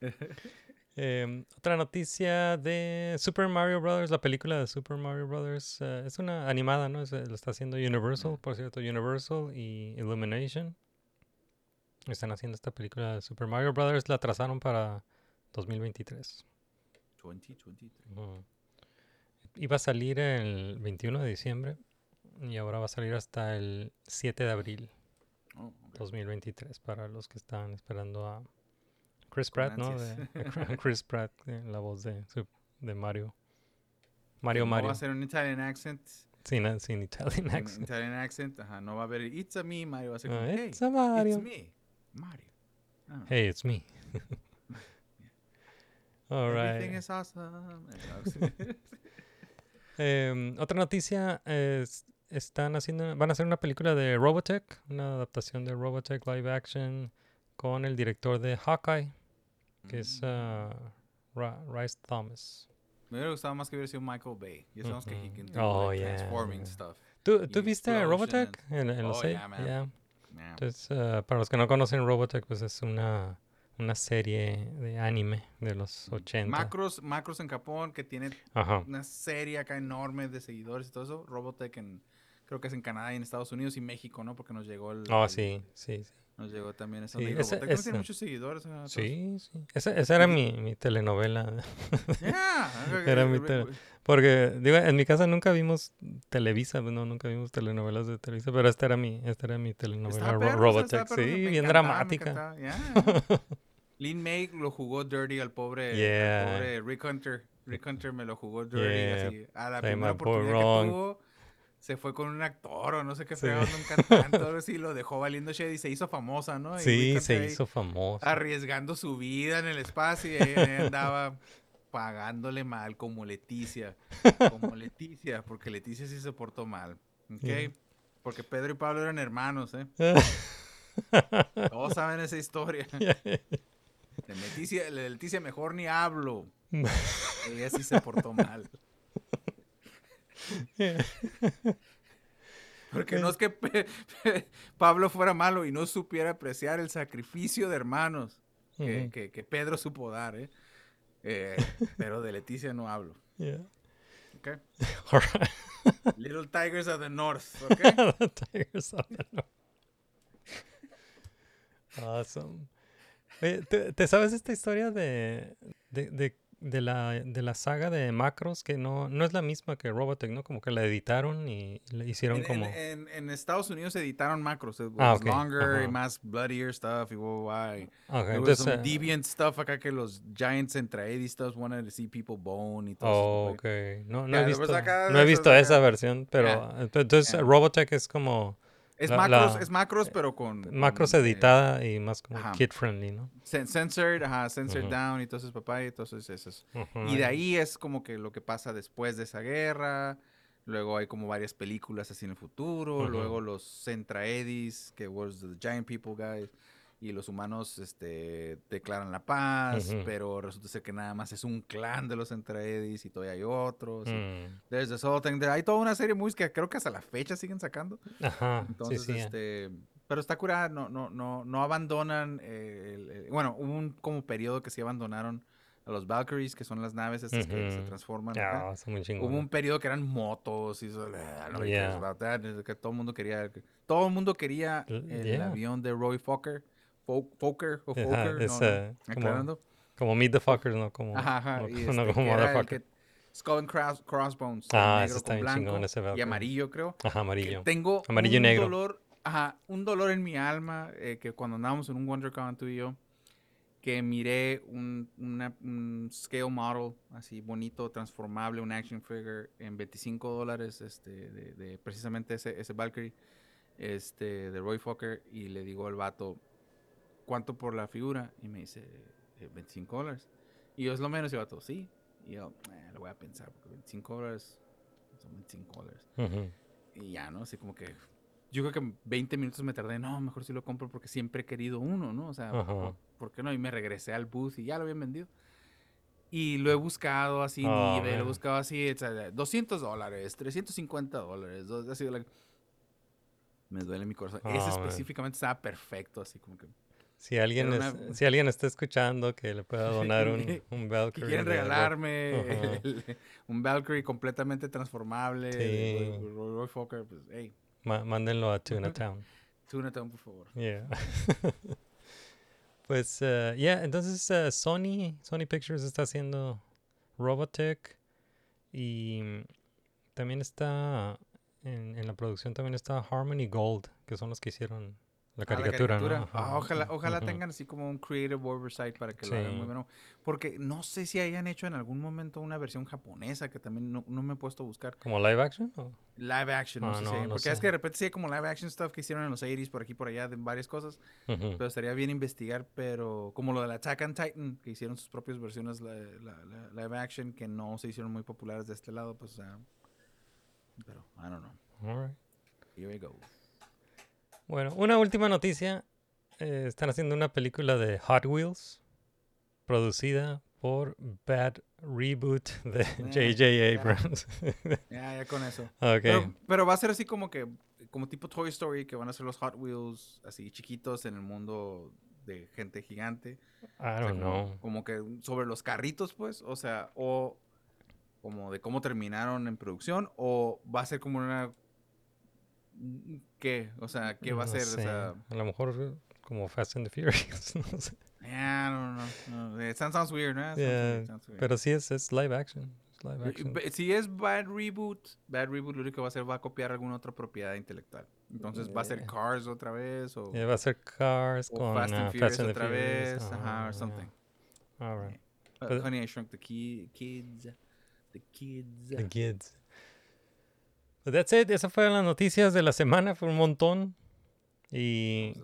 Em, otra noticia de Super Mario Brothers, la película de Super Mario Brothers. eh, es una animada, ¿no? Es, eh, lo está haciendo Universal, por cierto, Universal y Illumination. Están haciendo esta película de Super Mario Brothers, la trazaron para 2023. 2023. Ujú. Iba a salir el 21 de diciembre y ahora va a salir hasta el 7 de abril Oh, ok. 2023 para los que están esperando a Chris Pratt, ¿no? De, de Chris Pratt, la voz de, de Mario. Mario no Mario. va a ser un Italian accent. Sin, sin Italian accent. Italian accent. Ajá, no va a haber It's a me, Mario. Va a ser como, Ah, hey, it's a Mario. It's me, Mario. Ah, Hey, it's me. All Everything right. is awesome. Em, otra noticia es están haciendo van a hacer una película de Robotech, una adaptación de Robotech live action con el director de Hawkeye, que es ah, Ra- Rice Thomas. Me hubiera gustado más que hubiera sido Michael Bay. Ya sabemos que he can do Oh, like, yeah, transforming stuff. ¿Tú, ¿tú viste. Robotech en, en Oh, serie? yeah, man. Yeah. Entonces, ah, para los que no conocen Robotech, pues es una, una serie de anime de los 80. Macros, Macros en Japón, que tiene Ajá. una serie acá enorme de seguidores y todo eso. Robotech en, creo que es en Canadá y en Estados Unidos y México, ¿no? Porque nos llegó el... Oh, sí, sí, sí. Nos llegó también eso. Sí. ¿No ese- tiene muchos seguidores. ah, todos? Sí, sí. Esa, esa era mi, mi telenovela. Yeah. Era Eh, mi eh, tele- eh, Porque, digo, en mi casa nunca vimos Televisa, no, nunca vimos telenovelas de Televisa, pero esta era mi, esta era mi telenovela Ro- perro, Robotech, sí, bien encantaba, dramática. yeah. Lin May lo jugó dirty al pobre, al Yeah. pobre Rick Hunter. Rick Hunter me lo jugó dirty así. A la play primera oportunidad que tuvo, se fue con un actor o no sé qué Sí. fregado, un cantante, algo así, lo dejó valiendo shit y se hizo famosa, ¿no? Y Sí, se hizo famoso. Arriesgando su vida en el espacio y ahí andaba pagándole mal como Leticia. Como Leticia, porque Leticia sí se portó mal. ¿Ok? Porque Pedro y Pablo eran hermanos, ¿eh? Todos saben esa historia. De Leticia, de Leticia mejor ni hablo. Ella sí se portó mal. Porque no es que Pe- Pe- Pablo fuera malo y no supiera apreciar el sacrificio de hermanos que, que- que Pedro supo dar, ¿eh? Eh, pero de Leticia no hablo. Yeah. ¿ok? All right. Little Tigers of the North. ¿ok? The Tigers of the North. Awesome. Oye, ¿te, te sabes esta historia de, de, de, de la, de la saga de Macros? Que no, no es la misma que Robotech, ¿no? Como que la editaron y le hicieron En, como... en- en Estados Unidos editaron macros. It Ah, was ok, longer y ajá. más bloodier stuff. Y blah, blah, blah. Ok, There was some entonces, eh, deviant stuff acá que los Giants entre Eddie stuff wanted to see people bone y todo Oh, eso. ok. No, no he visto, no he visto esa versión, pero Ya. eh, entonces Ya. Robotech es como Es La- macros, la- es macros, pero con... macros con, eh, editada y más como ajá. kid friendly, ¿no? cen- censored, ajá, censored down y entonces papá y entonces eso es. Y de ahí es como que lo que pasa después de esa guerra. Luego hay como varias películas así en el futuro. Luego los Centraedis, que was the Giant People guys. Y los humanos este, declaran la paz, pero resulta ser que nada más es un clan de los Centraedis y todavía hay otros. Mm, There's this whole thing. Hay toda una serie de movies que creo que hasta la fecha siguen sacando. Ajá, Entonces, sí, sí. este, pero está curada, no, no, no, no abandonan, eh, el- el- bueno, hubo un como periodo que sí abandonaron a los Valkyries, que son las naves estas que se transforman. acá. Ah, son muy. Hubo un periodo que eran motos y eso, "Ah, Yeah. cares about that", es que todo el mundo quería, todo el mundo quería el yeah. avión de Roy Fokker, Fokker o Ajá, Fokker, es, no, no, eh, como- aclarando. Como Meet the Fuckers, ¿no? Como, Ajá, ajá, no, y no este, como que Motherfucker. que- Skull and Cross- Crossbones, Ah, negro está con blanco ese y amarillo, creo. Ajá, que amarillo. tengo Amarillo un negro. dolor, ajá, un dolor en mi alma eh, que cuando andábamos en un WonderCon tú y yo, que miré un, una- un scale model así bonito, transformable, un action figure en 25 dólares, este, de, de precisamente ese, ese Valkyrie, este, de Roy Fokker, y le digo al vato, ¿cuánto por la figura? Y me dice, "Eh, 25 dólares. Y yo, es lo menos, y el vato, sí. Y yo, "Eh, lo voy a pensar, porque 25 dólares son 25 dólares. Ujú. Y ya, ¿no? Así como que. Yo creo que en 20 minutos me tardé. No, mejor si lo compro porque siempre he querido uno, ¿no? O sea, Ajá. ¿por, por qué no? Y me regresé al booth y ya lo habían vendido. Y lo he buscado así en Oh, eBay, lo he buscado así, o sea, 200 dólares, 350 dólares. Así, like, me duele mi corazón. Ese Oh, man. específicamente estaba perfecto, así como que. Si alguien, es- si alguien está escuchando que le pueda donar un, un Que Valkyrie. quieren de Ro- regalarme el- un Valkyrie completamente transformable. Sí. Roy, Roy- Fokker, pues, hey, ma- mándenlo a Tuna Town. Tuna Town, por favor. Yeah. pues, uh, yeah, entonces uh, Sony, Sony Pictures está haciendo Robotech y también está en, en la producción también está Harmony Gold, que son los que hicieron la Ah, caricatura, ¿no? caricatura. Ah, ojalá ojalá Ujú. tengan así como un creative oversight para que lo hagan Sí. muy bueno. Porque no sé si hayan hecho en algún momento una versión japonesa que también no, no me he puesto a buscar. ¿Como live action? o? Live action, no Ah, sé no, si Porque es sé. que de repente sí hay como live action stuff que hicieron en los 80s por aquí por allá de varias cosas. Ujú. Pero estaría bien investigar, pero como lo de la Attack on Titan, que hicieron sus propias versiones la- la- la- live action que no se hicieron muy populares de este lado, pues o sea, Pero, I don't know. All right. Here we go. Bueno, una última noticia. Eh, están haciendo una película de Hot Wheels producida por Bad Reboot de J.J. ya. Abrams. Ya, ya con eso. ok. Pero, pero va a ser así como que, como tipo Toy Story, que van a ser los Hot Wheels así chiquitos en el mundo de gente gigante. I O sea, don't como, know. como que sobre los carritos, pues, o sea, o como de cómo terminaron en producción, o va a ser como una... ¿Qué? O sea, ¿qué va a No ser? sé. O sea, A lo mejor eh, como Fast and the Furious. no sé. yeah, I don't know. No, it sounds, sounds weird, ¿no? Sounds Yeah, sounds weird. Pero sí es, es live action. es live action. Si es Bad Reboot, Bad Reboot lo único que va a hacer va a copiar alguna otra propiedad intelectual. Entonces va a ser Yeah. Cars otra vez o, Yeah, va a ser Cars o con Fast and uh, Furious Fast and otra vez, ajá, Ah, or something. yeah. All right. Uh, But- Honey, I Shrunk the Ki- Kids. The Kids. The kids. But that's it. Esas fueron las noticias de la semana. Fue un montón. Y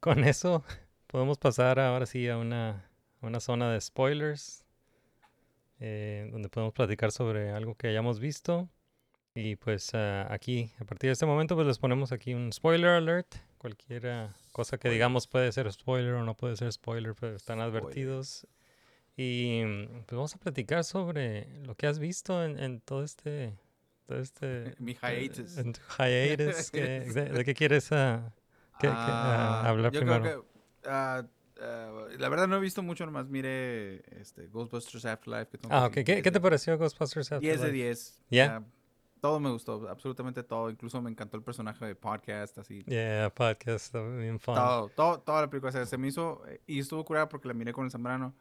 con eso podemos pasar ahora sí a una, a una zona de spoilers. eh, donde podemos platicar sobre algo que hayamos visto. Y pues ah, aquí, a partir de este momento, pues les ponemos aquí un spoiler alert. Cualquier cosa que digamos puede ser spoiler o no puede ser spoiler, pero están Spoiler. advertidos. Y pues vamos a platicar sobre lo que has visto en, en todo este... Todo este Mi eh, hiatus. en tu hiatus, que- de, de qué quieres que, ah, Ah, hablar yo primero? creo que uh, la verdad no he visto mucho, nomás mire este, Ghostbusters Afterlife. Que tengo Ah, que ok. ¿Qué, 10 qué te pareció Ghostbusters 10 de Afterlife? 10. Yeah. Ah, todo me gustó, absolutamente todo. Incluso me encantó el personaje de podcast, así. Yeah, podcast, bien fun. Todo, todo, toda la película o sea, se me hizo y estuvo curada porque la miré con el Zambrano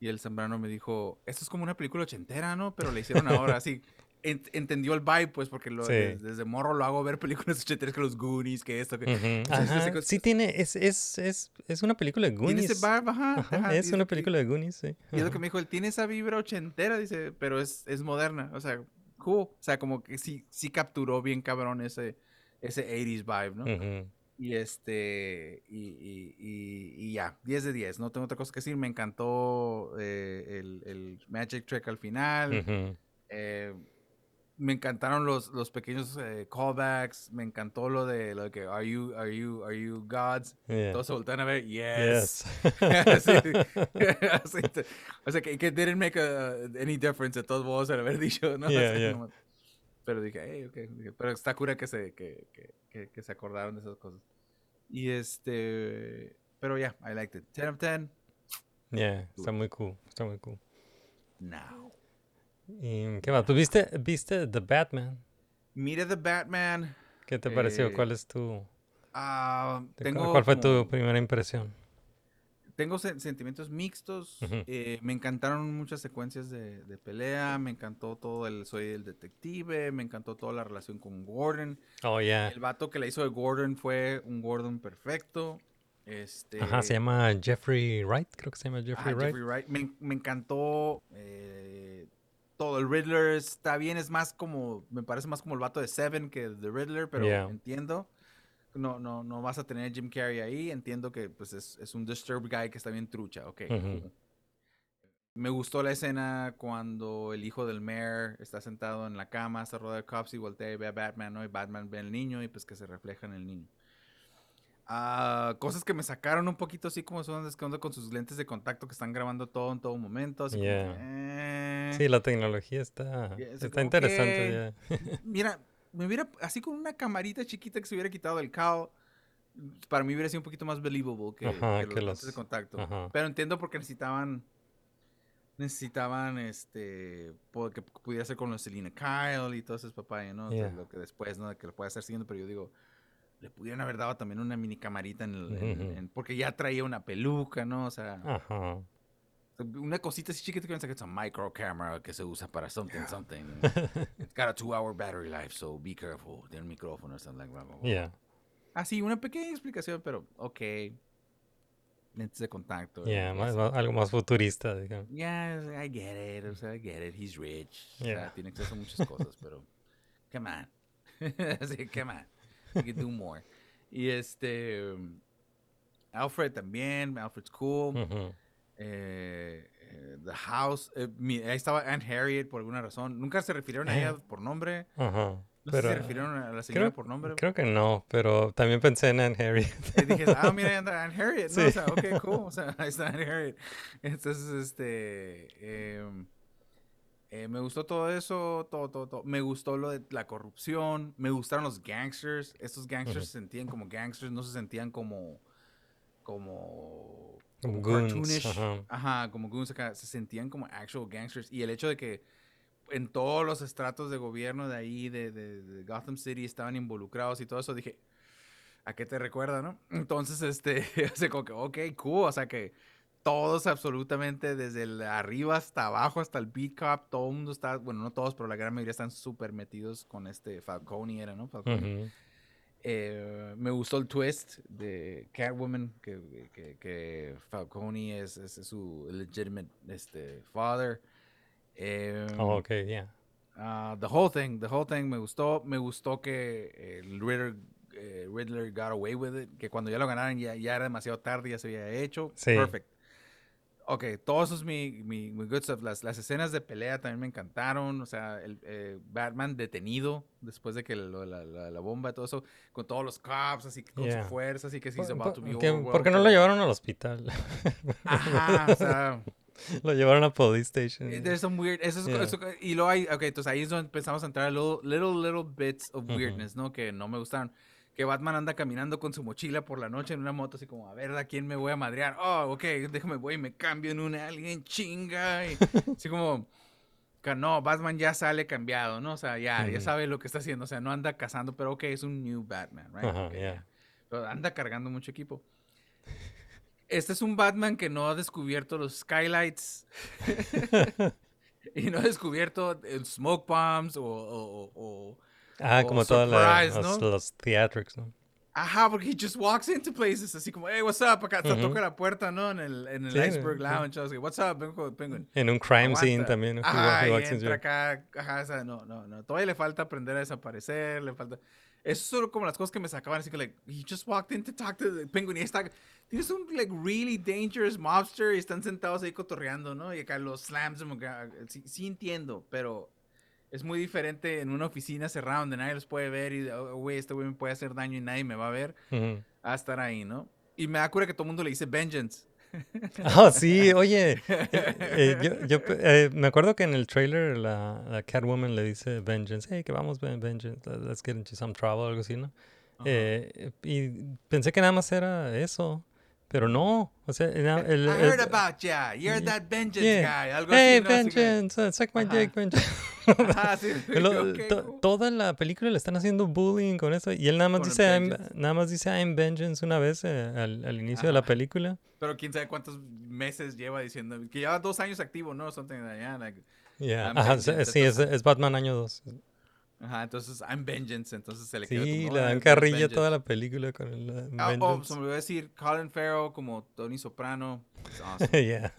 y el Zambrano me dijo, esto es como una película ochentera, ¿no? Pero la hicieron ahora, así. Ent- entendió el vibe, pues, porque lo, Sí. desde morro lo hago ver películas ochenteras que los Goonies, que esto, que... Sí, tiene, es, es, es, es una película de Tiene Goonies. ese vibe, ajá. Ajá, ajá, es y- una película de Goonies, sí. Y es lo que me dijo, él tiene esa vibra ochentera, dice, pero es, es moderna, o sea, cool. O sea, como que sí, sí capturó bien cabrón ese, ese 80s vibe, ¿no? Y este, y, y, y, y ya, 10 de 10, no tengo otra cosa que decir, me encantó eh, el, el Magic Trick al final, eh, me encantaron los, los pequeños eh, callbacks, me encantó lo de lo de que, are you, are you, are you gods? Yeah. Todos se voltean a ver, yes. Yes. Sí. Así te- o sea, que, que didn't make a- any difference de todos modos el haber dicho, ¿no? Yeah, sea, yeah. nomás- Pero dije, hey, ok. dije, pero está cura que se, que, que, que, se acordaron de esas cosas. Y este... Pero ya, I liked it. 10 of 10, Yeah, está muy cool, está muy cool. no. ¿Y qué más? ¿Tú viste, viste The Batman? Mire The Batman. ¿Qué te pareció? Eh, ¿Cuál es tu, ah, tengo cuál fue tu primera impresión? Tengo sen- sentimientos mixtos. Eh, me encantaron muchas secuencias de, de pelea. Me encantó todo el Soy el detective. Me encantó toda la relación con Gordon. Oh, yeah. El vato que la hizo de Gordon fue un Gordon perfecto. Este, Ajá, se llama Jeffrey Wright, creo que se llama ajá, Jeffrey Wright. Jeffrey Wright. Me, me encantó eh, todo. El Riddler está bien. Es más como. Me parece más como el vato de Seven que The Riddler, pero Yeah. entiendo. No, no, no vas a tener a Jim Carrey ahí. Entiendo que pues, es, es un disturbed guy que está bien trucha. Ok. Me gustó la escena cuando el hijo del mayor está sentado en la cama, está rodeado de cops y voltea y ve a Batman, ¿no? Y Batman ve al niño y pues que se refleja en el niño. Ah, cosas que me sacaron un poquito así como son descuando con sus lentes de contacto que están grabando todo en todo momento. Así como que, Yeah. eh. Sí, la tecnología está, Yeah, está interesante. que-. Mira, me hubiera, así con una camarita chiquita que se hubiera quitado el cowl, para mí hubiera sido un poquito más believable que, Ajá, que los que lentes de contacto. ajá. Pero entiendo porque necesitaban, necesitaban, este, que pudiera ser con los Selena Kyle y todo ese papaya, ¿no? O sea, Yeah. Lo que después, ¿no? Que lo pueda estar siguiendo, pero yo digo, le pudieran haber dado también una mini camarita en el, en- Ujú. en- porque ya traía una peluca, ¿no? O sea, Ajá. una cosita así chiquita que es una micro camera que se usa para something, something. It's got a two hour battery life, so be careful. Tiene un micrófono, something like blah. Yeah. Así, una pequeña explicación, pero ok. Lentes de contacto. Yeah, más- más- algo más futurista, digamos. Yeah, I get it. O sea, I get it. He's rich. O sea, Yeah. tiene acceso a muchas cosas, pero. Come on. Así, come on. You can do more. Y este. Alfred también. Alfred's cool. Eh, eh, The House. eh, mi- ahí estaba Anne Harriet por alguna razón. Nunca se refirieron a Eh. ella por nombre. Ajá. No Pero, sé si se refirieron a la señora creo, por nombre. creo que no, pero también pensé en Anne Harriet. Y dije, ah, mira, anda Anne Harriet, ¿no? Sí. O sea, ok, cool. O sea, ahí está Anne Harriet. Entonces, este. em, eh, me gustó todo eso, todo, todo, todo. Me gustó lo de la corrupción. Me gustaron los gangsters. Estos gangsters se sentían como gangsters, no se sentían como. Como. Como goons, cartoonish. ajá. Ajá, como goons acá. Se sentían como actual gangsters. Y el hecho de que en todos los estratos de gobierno de ahí, de, de- de Gotham City, estaban involucrados y todo eso, dije, ¿a qué te recuerda, no? Entonces, este, o sea, como que, ok, cool, o sea que todos absolutamente, desde el arriba hasta abajo, hasta el beat cop, todo el mundo está, bueno, no todos, pero la gran mayoría están súper metidos con este Falcone, era, ¿no? Falcone. Eh, me gustó el twist de Catwoman, que, que, que Falcone es, es su legitimate este, father. Eh, Oh, ok, yeah. Ah, the whole thing, the whole thing me gustó. Me gustó que el eh, Riddler got away with it. Que cuando ya lo ganaron ya, ya era demasiado tarde, ya se había hecho. Sí. Perfect. Ok, todo eso es mi, mi, mi good stuff. Las, las escenas de pelea también me encantaron. O sea, el eh, Batman detenido después de que lo- la, la, la bomba todo eso, con todos los cops, así que con Yeah. su fuerza, así que he's Por- about to be por- que- overwhelmed, ¿Por qué no lo llevaron al hospital? Ajá, o sea. lo llevaron a Police Station. Eh, There's some weird. Eso es, Yeah. eso- y luego hay. Ok, entonces ahí es donde empezamos a entrar a little, little, little bits of weirdness, ¿no? Que no me gustaron. Que Batman anda caminando con su mochila por la noche en una moto, así como, a ver, ¿a quién me voy a madrear? Oh, ok, déjame, voy y me cambio en un alien chinga. Y, así como, no, Batman ya sale cambiado, ¿no? O sea, ya, ya sabe lo que está haciendo, o sea, no anda cazando, pero ok, es un new Batman, right? Ajá, yeah. Pero anda cargando mucho equipo. Este es un Batman que no ha descubierto los skylights y no ha descubierto el smoke bombs o- o- o- o Ah, o como todas la- surprise, los, ¿no? los theatrics, ¿no? Ajá, porque he just walks into places así como, hey, what's up? Acá te Ujú. toca la puerta, ¿no? En el, en el Sí, Iceberg sí. Lounge. así, what's up? Vengo, penguin. En un crime scene Aguanta. también. ¿no? Ajá, y entra acá, ajá, o sea, no, no, no. Todavía le falta aprender a desaparecer, le falta... Eso son como las cosas que me sacaban así que, like, he just walked in to talk to the penguin y está... Tienes un, like, really dangerous mobster y están sentados ahí cotorreando, ¿no? Y acá los slams, como que, ah, sí, sí entiendo, pero... Es muy diferente en una oficina cerrada donde nadie los puede ver y, oh, güey, este güey me puede hacer daño y nadie me va a ver Ujú. a estar ahí, ¿no? Y me da cura que todo el mundo le dice vengeance. Ah, sí, oye. eh, eh, yo yo, eh, me acuerdo que en el trailer la, la Catwoman le dice Vengeance. Hey, que vamos, Ven- Vengeance. let- Let's get into some trouble, algo así, ¿no? Eh, y pensé que nada más era eso. Pero no. O sea, era- el, I el- heard about ya. You're yeah, that vengeance yeah. guy. Algo Hey, así, ¿no? Vengeance. uh, suck my Ajá. dick, Vengeance. Ajá, sí. Lo- ok, to- cool. toda la película le están haciendo bullying con eso. Y él nada más Con dice, I'm, nada más dice I'm Vengeance una vez eh, al, al inicio de la Ajá. película. Pero quién sabe cuántos meses lleva diciendo. Que lleva dos años activo, ¿no? Something like that, like- Yeah. Ajá, sí, es, es Batman año 2. Ajá, entonces I'm vengeance. Entonces se le queda Sí, le "Oh, dan I'm carrilla vengeance". toda la película con el uh, Ah, oh, Vengeance. se me olvidó decir Colin Farrell como Tony Soprano. Awesome. yeah.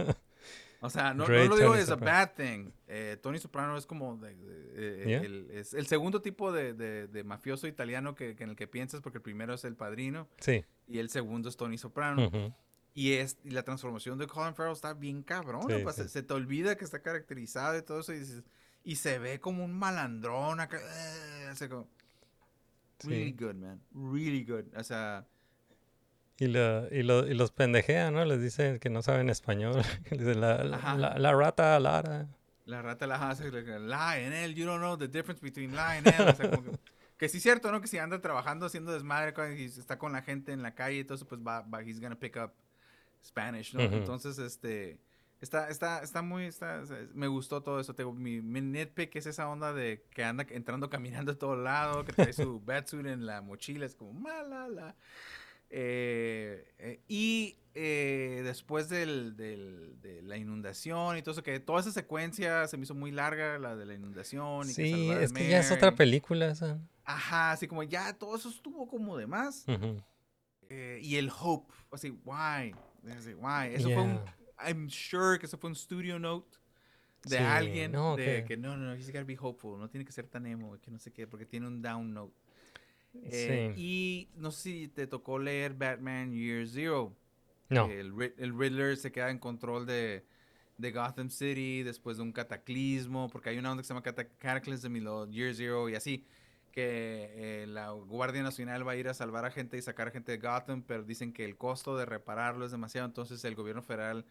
O sea, no, no lo digo es a bad thing. Eh, Tony Soprano es como de- de- eh, Yeah. el, es el segundo tipo de, de- de mafioso italiano que, que en el que piensas, porque el primero es el padrino Sí. y el segundo es Tony Soprano. ujú. Y, es, y la transformación de Colin Farrell está bien cabrón. Sí, pues, sí. Se, se te olvida que está caracterizado y todo eso. Y, dices- y se ve como un malandrón acá. eh, así como, really Sí. good, man. Really good. O sea, Y, lo, y, lo, y los pendejean, ¿no? Les dicen que no saben español. La, la, la- la rata Lara. la rata la hace. Lionel, you don't know the difference between Lionel. O sea, como que, que sí es cierto, ¿no? Que si anda trabajando haciendo desmadre y está con la gente en la calle y todo eso, pues va, va he's gonna pick up Spanish, ¿no? Ujú. Entonces, este... Está, está, está muy, está, me gustó todo eso. Tengo, mi, mi nitpick es esa onda de que anda entrando caminando a todos lados, que trae su batsuit en la mochila, es como malala. Eh, eh, y eh, después del, del- de la inundación y todo eso, que toda esa secuencia se me hizo muy larga, la de la inundación. Y que Sí, al es que ya es otra película esa. Ajá, así como ya todo eso estuvo como de más. Ujú. Eh, y el hope, así, why? Así, why? Eso fue un, Yeah. I'm sure que eso fue un studio note de Sí, alguien no, de que- que no, no, no, he's gotta be hopeful, no tiene que ser tan emo, que no sé qué, porque tiene un down note. Eh, Sí. Y no sé si te tocó leer Batman Year Zero. No. El, el Riddler se queda en control de, de Gotham City después de un cataclismo, porque hay una onda que se llama cata- Cataclysm y lo Year Zero y así, que eh, la Guardia Nacional va a ir a salvar a gente y sacar a gente de Gotham, pero dicen que el costo de repararlo es demasiado, entonces el gobierno federal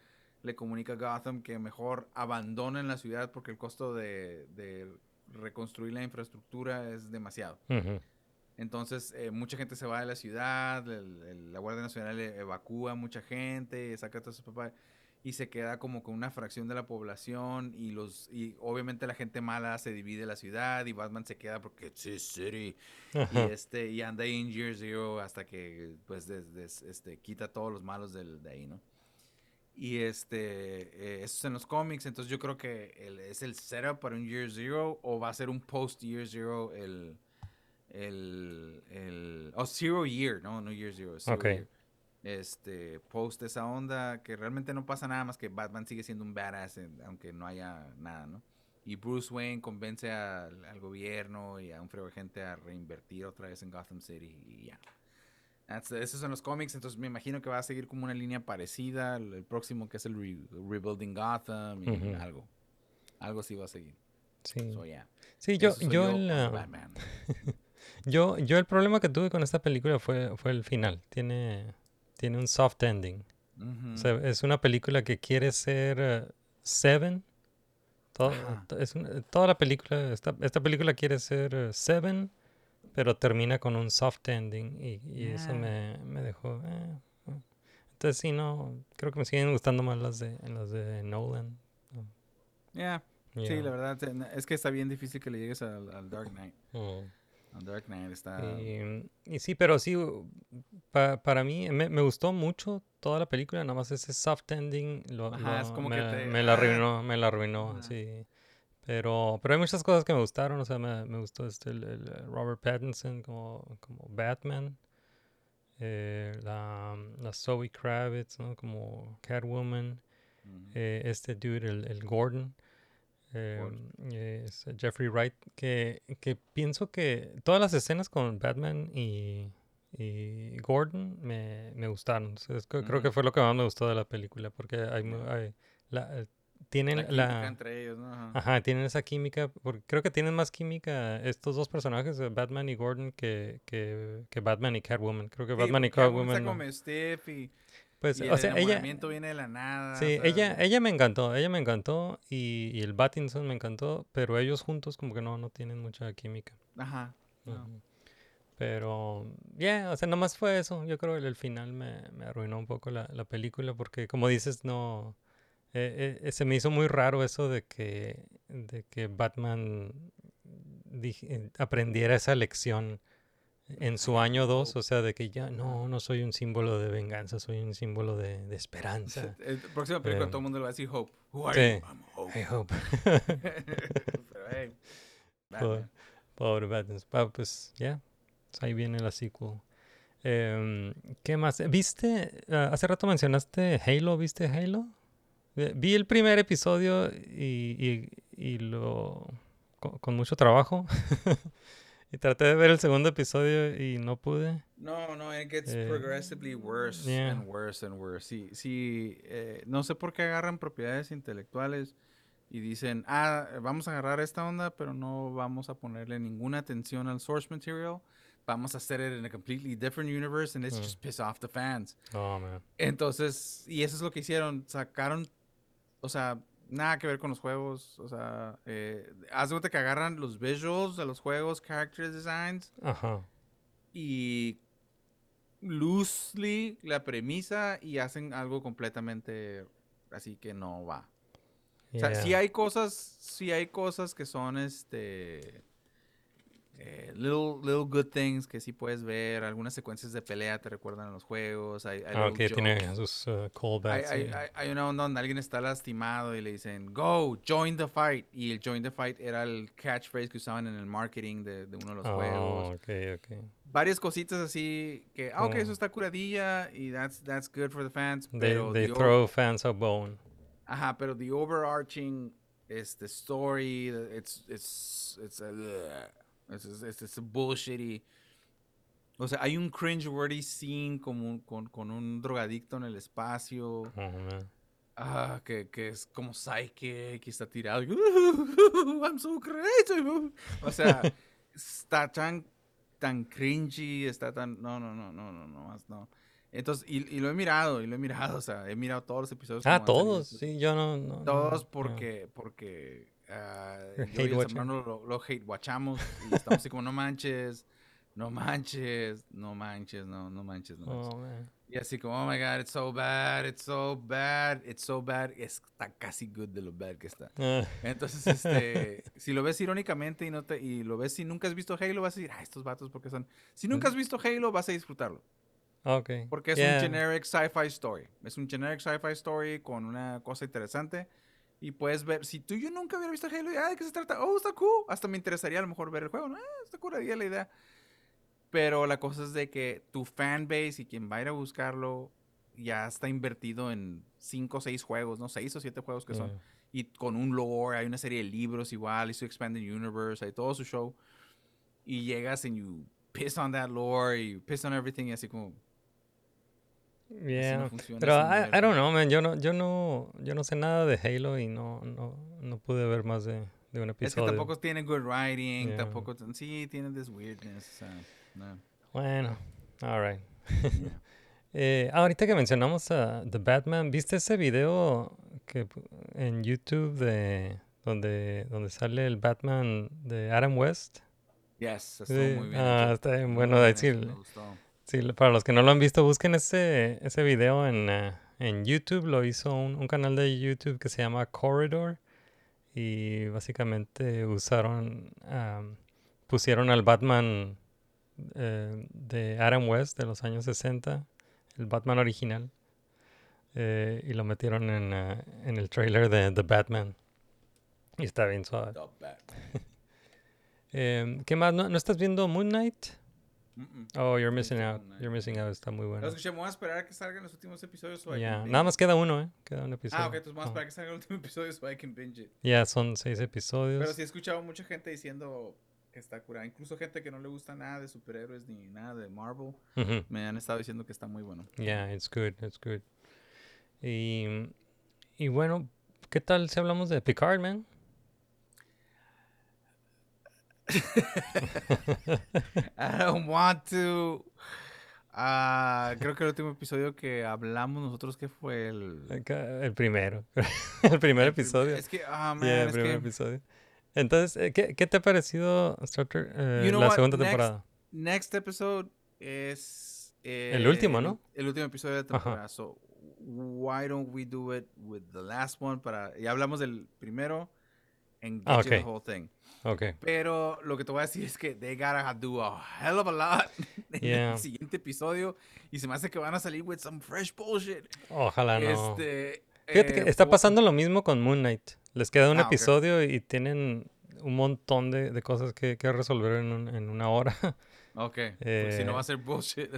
le comunica a Gotham que mejor abandonen la ciudad porque el costo de, de reconstruir la infraestructura es demasiado. Entonces, eh, mucha gente se va de la ciudad, el- el- la Guardia Nacional e- evacúa a mucha gente, saca a todos sus papás y se queda como con una fracción de la población y los y obviamente la gente mala se divide la ciudad y Batman se queda porque it's his city y este y anda ahí en Year Zero hasta que pues des- des- este quita todos los malos del, de ahí, ¿no? Y este, eh, eso es en los cómics, entonces yo creo que el- es el setup para un Year Zero o va a ser un post Year Zero el, el, el, oh, Zero Year, no, no Year Zero, Zero Ok. Year. Este, post esa onda que realmente no pasa nada más que Batman sigue siendo un badass en- aunque no haya nada, ¿no? Y Bruce Wayne convence al, al gobierno y a un frego de gente a reinvertir otra vez en Gotham City y ya. Esos son los cómics, entonces me imagino que va a seguir como una línea parecida. El, próximo que es el re- Rebuilding Gotham y algo. Algo sí va a seguir. Sí. So, yeah. Sí, yo, yo, yo, yo el problema que tuve con esta película fue, fue el final. Tiene, tiene un soft ending. Ujú. O sea, es una película que quiere ser eh, Seven. To- Ajá. to- es una- toda la película, esta, esta película quiere ser eh, Seven pero termina con un soft ending y, y eso Yeah. me, me dejó... eh, eh. Entonces sí, no, creo que me siguen gustando más las de, las de Nolan. Yeah. Sí, la verdad, es que está bien difícil que le llegues al, al Dark Knight. Al Dark Knight está... Y, y sí, pero sí, pa- para mí me, me gustó mucho toda la película, nada más ese soft ending lo, Ajá, es lo- como me, que te- me la ah. arruinó, me la arruinó, sí. Pero, pero hay muchas cosas que me gustaron, o sea, me, me gustó este, el, el, eh, Robert Pattinson como, como Batman, eh, la, la Zoe Kravitz, ¿no? Como Catwoman, eh, este dude, el, el Gordon, eh, es Jeffrey Wright, que, que pienso que todas las escenas con Batman y, y Gordon me, me gustaron. O sea, es que Creo que fue lo que más me gustó de la película, porque hay, hay- la- tienen La la, química entre ellos, ¿no? Ajá. Ajá, tienen esa química, porque creo que tienen más química estos dos personajes, eh, Batman y Gordon, que, que, que Batman y Catwoman. Creo que Sí, Batman y Catwoman está no. como stiff y, Pues, y o el sea, ella, viene de la nada. Sí, ella, ella me encantó, ella me encantó y, y el Battinson me encantó, pero ellos juntos como que no, no tienen mucha química. Ajá. no. Pero, yeah, o sea, nomás fue eso. Yo creo que el final me, me arruinó un poco la, la película porque, como dices, no... eh, eh, se me hizo muy raro eso de que, de que Batman eh, aprendiera esa lección en su año 2, o sea, de que ya no, no soy un símbolo de venganza, soy un símbolo de, de esperanza. El próximo película Eh, todo el mundo le va a decir Hope. Who are sí. you? I'm Hope. I hope. Pero, hey, Pobre, Batman. pobre Batman. Ah, pues ya, ahí viene la sequel. Em, ¿Qué más? ¿Viste? ah, hace rato mencionaste Halo, ¿viste Halo? Eh, Vi el primer episodio y, y- y lo... Con, con mucho trabajo. y traté de ver el segundo episodio y no pude. No, no, it gets Eh, progressively worse yeah. and worse and worse. Sí, sí, eh, no sé por qué agarran propiedades intelectuales y dicen, ah, vamos a agarrar esta onda, pero no vamos a ponerle ninguna atención al source material. Vamos a hacer it in a completely different universe and let's Mm. just piss off the fans. Oh, man. Entonces, y eso es lo que hicieron, sacaron, o sea, nada que ver con los juegos, o sea, eh, haz de cuenta que agarran los visuals de los juegos, character designs, Ajá. y loosely la premisa y hacen algo completamente así que no va. O sea, sí hay cosas, sí hay cosas que son este eh, little, little good things que sí puedes ver, algunas secuencias de pelea te recuerdan a los juegos, hay, hay Ah, little ok, tiene sus uh, callbacks. hay- hay- hay una onda donde alguien está lastimado y le dicen, go, join the fight. Y el join the fight era el catchphrase que usaban en el marketing de, de uno de los Oh, juegos. ok, ok. Varias cositas así que, ah, ok, Oh. eso está curadilla y that's, that's good for the fans. They, pero they the throw fans a bone. Ajá, pero the overarching este story, it's, it's, it's, a, it's, it's, it's a bullshitty. O sea, hay un cringe-worthy scene como con, con un drogadicto en el espacio. Oh. Ah, que, que es como psychic y está tirado. y, I'm so crazy. O sea, está tan, tan cringy, está tan... No, no, no, no, no, no, más no. Entonces, y, y lo he mirado, y lo he mirado, o sea, he mirado todos los episodios. Ah, todos. Sí, yo no. no- no, Todos no. porque, porque ah, You're yo y el. Zambrano lo, lo hate watchamos y estamos así como, no manches, no manches, no manches, no, no manches, no manches. Oh, man. Y así como, oh my god, it's so bad, it's so bad, it's so bad. Está casi good de lo bad que está. Ah, Entonces, este, si lo ves irónicamente y no te, y lo ves si nunca has visto Halo, vas a decir, ah, estos vatos porque son. Si nunca has visto Halo, vas a disfrutarlo. ok. Porque es Yeah. un generic sci-fi story. Es un generic sci-fi story con una cosa interesante. Y puedes ver, si tú y yo nunca hubiera visto Halo, ah, ¿de qué se trata? Oh, está cool. Hasta me interesaría a lo mejor ver el juego. ¿no? Ah, está curaría la idea. Pero la cosa es de que tu fanbase y quien va a ir a buscarlo ya está invertido en 5 o 6 juegos, ¿no? 6 o 7 juegos que son. Y con un lore, hay una serie de libros igual, y su Expanded Universe, hay todo su show. Y llegas and you piss on that lore, y you piss on everything, y así como, Yeah. funciona Pero ese I, I don't know, man. Yo no, yo no, yo no sé nada de Halo y no, no, no pude ver más de, de un Es que episodio. tampoco tiene good writing, Yeah. tampoco... Sí, tiene this weirdness, no. Bueno, alright. eh, ahorita que mencionamos a The Batman, ¿viste ese video que en YouTube de donde, donde sale el Batman de Adam West? Yes, estuvo Sí, muy bien. ah, está bien bueno decir. Sí, para los que no lo han visto, busquen ese, ese video en, eh, en YouTube. Lo hizo un, un canal de YouTube que se llama Corridor. Y básicamente usaron, pusieron al Batman eh, de Adam West de los años 60, el Batman original, eh, y lo metieron en, en el trailer de The Batman. Y está bien suave. Em, ¿Qué más? ¿No, no estás viendo Moon Knight? Oh, you're missing out. You're missing out. Está muy Lo bueno. escuché, me voy a esperar a que salgan los últimos episodios. so nada más queda uno, ¿eh? Queda un episodio. Ah, ok, entonces vamos a esperar a que salga el último episodio so I can binge it. Ya, son seis episodios. Pero sí he escuchado mucha gente diciendo que está curada. Incluso gente que no le gusta nada de superhéroes ni nada de Marvel. Me han estado diciendo que está muy bueno. Yeah, it's good, it's good. Y, y bueno, ¿qué tal si hablamos de Picard, man? I don't want to. Ah, creo que el último episodio que hablamos nosotros que fue el, El primero. el primer episodio. Es que, ah, man, Yeah, el es primer que episodio. Entonces, eh, ¿qué, qué te ha parecido Star Trek, eh, You know la what? segunda Next- temporada? next episode es El último, el- ¿no? El último episodio de la Ajá. temporada. So, why don't we do it with the last one para ya hablamos del primero and get Ah, you the whole thing. Ok. Pero lo que te voy a decir es que they gotta do a hell of a lot en Yeah. el siguiente episodio y se me hace que van a salir with some fresh bullshit. Ojalá no. Este, Fíjate que eh, está pasando lo mismo con Moon Knight. Les queda un Ah, episodio y tienen un montón de, de cosas que, que resolver en, un- en una hora. Ok, porque si Eh, no va a ser bullshit.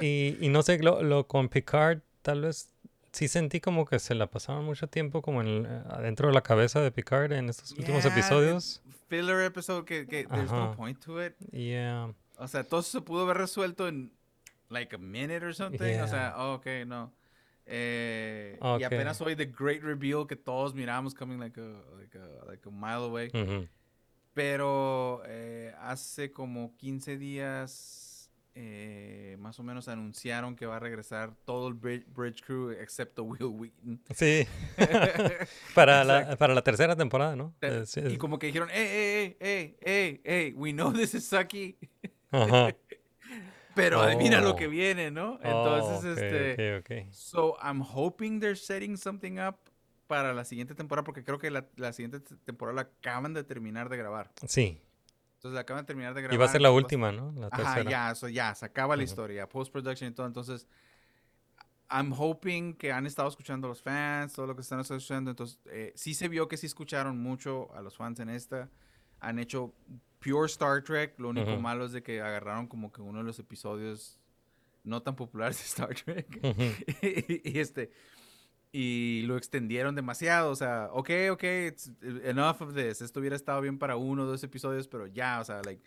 y, y no sé, lo, lo con Picard tal vez sí sentí como que se la pasaron mucho tiempo como en el- adentro de la cabeza de Picard en estos últimos Yeah, episodios. Filler episode que, que there's no point to it. Yeah. O sea, todo se pudo haber resuelto en like a minute or something. O sea, Yeah. oh, ok, no. Eh, Ok. Y apenas hoy the great reveal que todos miramos coming like a, like a, like a mile away. Ujú. Pero eh, hace como 15 días, eh, más o menos, anunciaron que va a regresar todo el bridge, bridge crew excepto Will Wheaton. Sí. para, la, para la tercera temporada, ¿no? Eh, Eh, sí, Y como que dijeron, hey, hey, hey, hey, hey, we know this is sucky, Ajá. pero adivina lo que Oh. viene, ¿no? Oh, Entonces, ok, este... ok, ok. So, I'm hoping they're setting something up para la siguiente temporada, porque creo que la, la siguiente temporada la acaban de terminar de grabar. Sí. Entonces, la acaban de terminar de grabar. Y va a ser la entonces última, ¿no? La Ajá, ya, eso ya, se acaba la Ujú. historia, post-production y todo. Entonces, I'm hoping que han estado escuchando a los fans, todo lo que están escuchando. Entonces, eh, sí se vio que sí escucharon mucho a los fans en esta. Han hecho pure Star Trek. Lo único Ujú. malo es de que agarraron como que uno de los episodios no tan populares de Star Trek. Ujú. y, este y lo extendieron demasiado, o sea, ok, ok, it's enough of this. Esto hubiera estado bien para uno o dos episodios, pero ya, o sea, like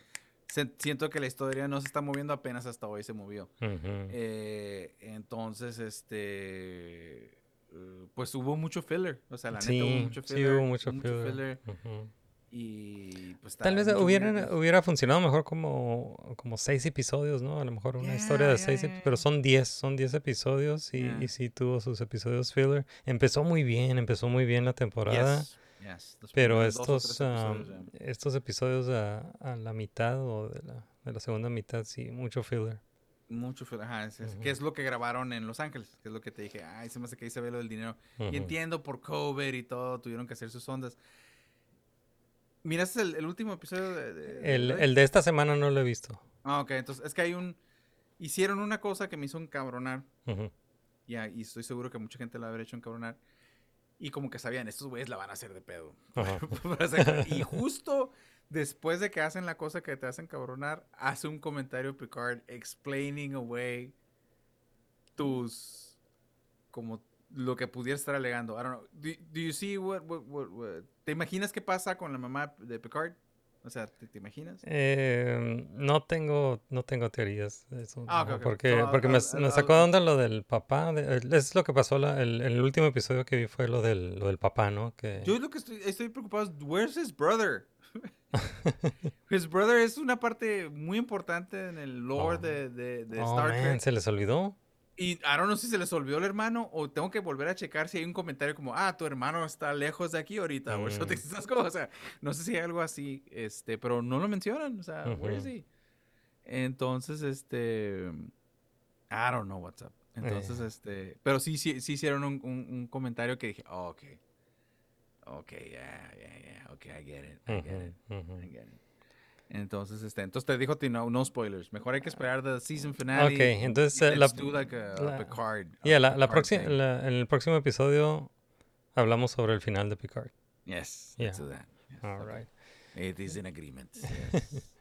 se- siento que la historia no se está moviendo apenas hasta hoy se movió. Eh, entonces, este eh, pues hubo mucho filler, o sea, la neta hubo Sí, mucho sí filler. hubo mucho filler. Ujú. Y pues Tal vez hubieran, hubiera funcionado mejor como, como seis episodios, ¿no? A lo mejor una historia Yeah, de yeah, seis, yeah, pero yeah. son diez, son diez episodios y, Yeah. y sí tuvo sus episodios filler. Empezó muy bien, empezó muy bien la temporada, Yes, yes, los pero estos, episodios, ya. estos episodios a, a la mitad o de la, de la segunda mitad, sí, mucho filler. Mucho filler, ajá, es, es- Ujú. que es lo que grabaron en Los Ángeles, que es lo que te dije, ay, se me hace que ahí se ve lo del dinero. Ujú. Y entiendo por COVID y todo, tuvieron que hacer sus ondas. ¿Miraste el, el último episodio de, El, de esta semana no lo he visto. Ah, ok, entonces es que hay un... Hicieron una cosa que me hizo encabronar, Ujú. ya, y estoy seguro que mucha gente la habrá hecho encabronar, y como que sabían, estos güeyes la van a hacer de pedo. Y justo después de que hacen la cosa que te hacen cabronar, hace un comentario Picard explaining away tus como lo que pudiera estar alegando. I don't know. Do, do you see what, what, what- what- ¿Te imaginas qué pasa con la mamá de Picard? O sea, ¿te, te imaginas? Eh, no tengo no tengo teorías de eso, Ah, ok, no, ok. porque me, sacó de onda lo del papá de- es lo que pasó la- el, el último episodio que vi fue lo del lo del papá no que Yo lo que estoy, estoy preocupado es, where's his brother? his brother es una parte muy importante en el lore Oh. de, de, de oh Star man Trek. se les olvidó Y I don't know si se les olvidó el hermano o tengo que volver a checar si hay un comentario como, ah, tu hermano está lejos de aquí ahorita. O Mm. esas cosas. O sea, no sé si hay algo así, este, pero no lo mencionan. O sea, where is he? Entonces, este, I don't know what's up. Entonces, Eh. este, pero sí, sí, sí hicieron un, un- un comentario que dije, oh, ok. Ok, yeah, yeah, yeah. Ok, I get it. I get it. Ujú, ujú. I get it. Entonces, este, entonces te dijo ti no, no spoilers. Mejor hay que esperar the season finale. Ok, entonces, eh, la- like a, a la- Picard. a Yeah, la, la Picard próxima, en el próximo episodio hablamos sobre el final de Picard. Yes, Yeah. let's do that. Yes, All okay. right. It is in agreement. Yes.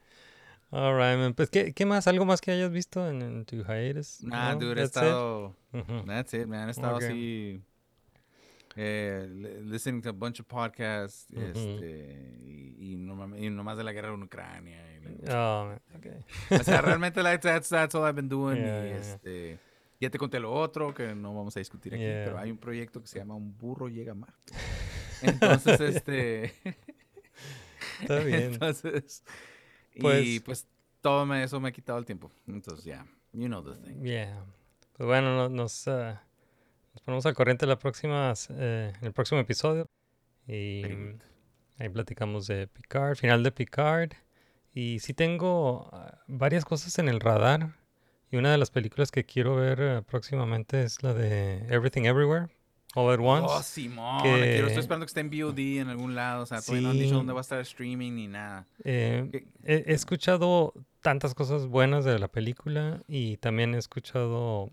All right, man. Pues, ¿qué, qué más? ¿Algo más que hayas visto en, en tu hiatus? nah, No? dude, he That's it? estado. Ujú. That's it, man. He estado Ok. así. Eh, li- listening to a bunch of podcasts. Ujú. este, y, y, nomás, y nomás de la guerra en Ucrania. y Oh, okay. O sea, realmente like, that's, that's all I've been doing. Yeah, y yeah, yeah. este, ya te conté lo otro que no vamos a discutir aquí, Yeah. pero hay un proyecto que se llama Un burro llega a Marte. Entonces, este. Está bien. Entonces. y Pues- pues todo me, eso me ha quitado el tiempo. Entonces, ya. You know the thing. Yeah. Pues bueno, no- nos, ah, nos ponemos al corriente la próxima, eh, en el próximo episodio. Y ahí platicamos de Picard, final de Picard. Y sí tengo ah, varias cosas en el radar. Y una de las películas que quiero ver eh, próximamente es la de Everything Everywhere, All at Once. Oh, Simón. que- quiero, estoy esperando que esté en VOD en algún lado. O sea, todavía no han dicho dónde va a estar streaming ni nada. Eh, ¿Qué- he, he escuchado tantas cosas buenas de la película y también he escuchado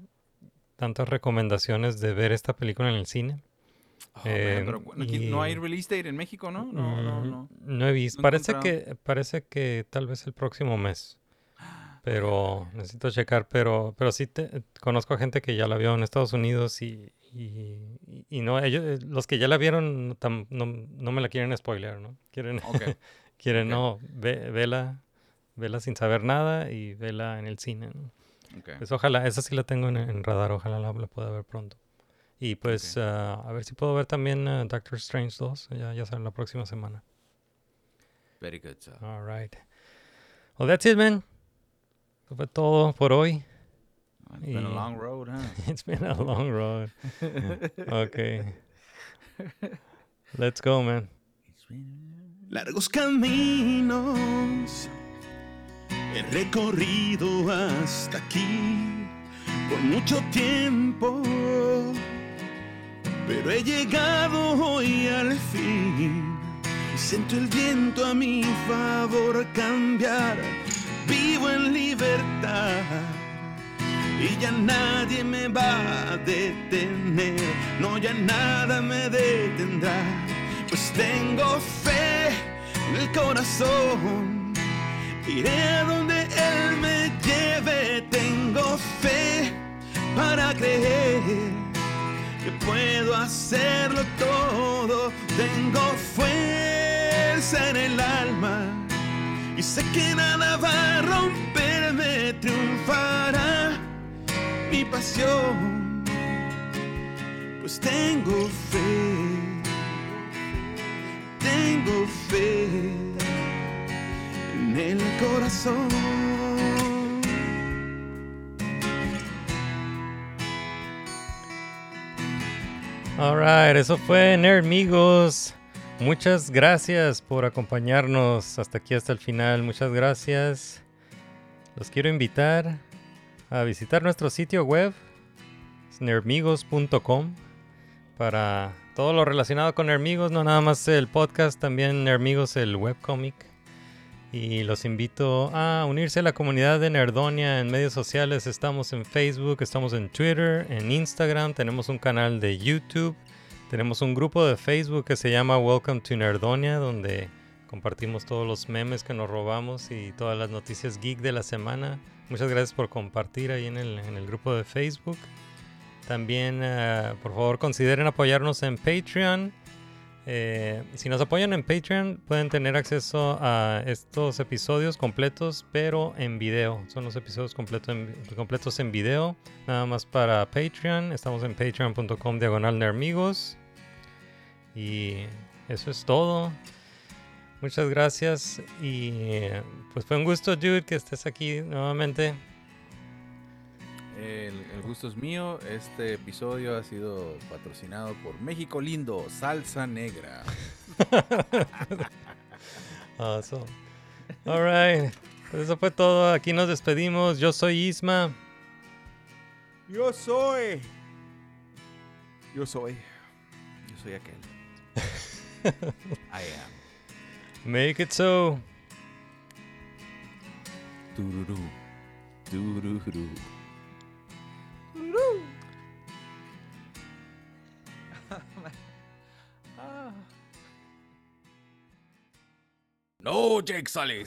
tantas recomendaciones de ver esta película en el cine. Oh, Eh, man, pero bueno, aquí no hay y- release date en México, ¿no? No, no, Mm, no. No he visto. No parece encontrado. que parece que tal vez el próximo mes. Pero necesito checar. Pero pero sí te, conozco a gente que ya la vio en Estados Unidos y, y, y- y no ellos eh, los que ya la vieron no, tam- no, no me la quieren spoiler, ¿no? Quieren Ok. quieren ok. no ve, vela vela sin saber nada y vela en el cine. ¿no? Ok. Pues ojalá esa sí la tengo en, en radar. Ojalá la, la pueda ver pronto. Y pues Ok. ah, a ver si puedo ver también ah, Doctor Strange 2. Ya ya sale la próxima semana. Very good, so. All right. Well, that's it, man. Eso fue todo por hoy. It's been a long road, huh? It's been a long road. Okay. Let's go, man. Largos caminos he recorrido hasta aquí por mucho tiempo, pero he llegado hoy al fin y siento el viento a mi favor cambiar. Vivo en libertad y ya nadie me va a detener, no ya nada me detendrá, pues tengo fe en el corazón, iré a donde Él me lleve, tengo fe para creer que puedo hacerlo todo, tengo fuerza en el alma y sé que nada va a romperme, triunfará mi pasión, pues tengo fe, tengo fe el corazón. Alright, eso fue Nerdmigos. Muchas gracias por acompañarnos hasta aquí, hasta el final. Muchas gracias. Los quiero invitar a visitar nuestro sitio web, es nerdmigos.com, para todo lo relacionado con Nerdmigos, no nada más el podcast, también Nerdmigos el webcomic. Y los invito a unirse a la comunidad de Nerdonia en medios sociales. Estamos en Facebook, estamos en Twitter, en Instagram, tenemos un canal de YouTube, tenemos un grupo de Facebook que se llama Welcome to Nerdonia, donde compartimos todos los memes que nos robamos y todas las noticias geek de la semana. Muchas gracias por compartir ahí en el, en el grupo de Facebook. También, eh, por favor, consideren apoyarnos en Patreon. Eh, si nos apoyan en Patreon pueden tener acceso a estos episodios completos, pero en video. Son los episodios completos en video, nada más para Patreon. Estamos en patreon.com diagonal nermigos. Y eso es todo. Muchas gracias y pues fue un gusto, Jude, que estés aquí nuevamente. El, el gusto es mío. Este episodio ha sido patrocinado por México Lindo, Salsa Negra. Awesome. All right. Pues eso fue todo. Aquí nos despedimos. Yo soy Isma. Yo soy. Yo soy. Yo soy aquel. I am. Make it so. Tururú. Tururú. No, Jake Sully.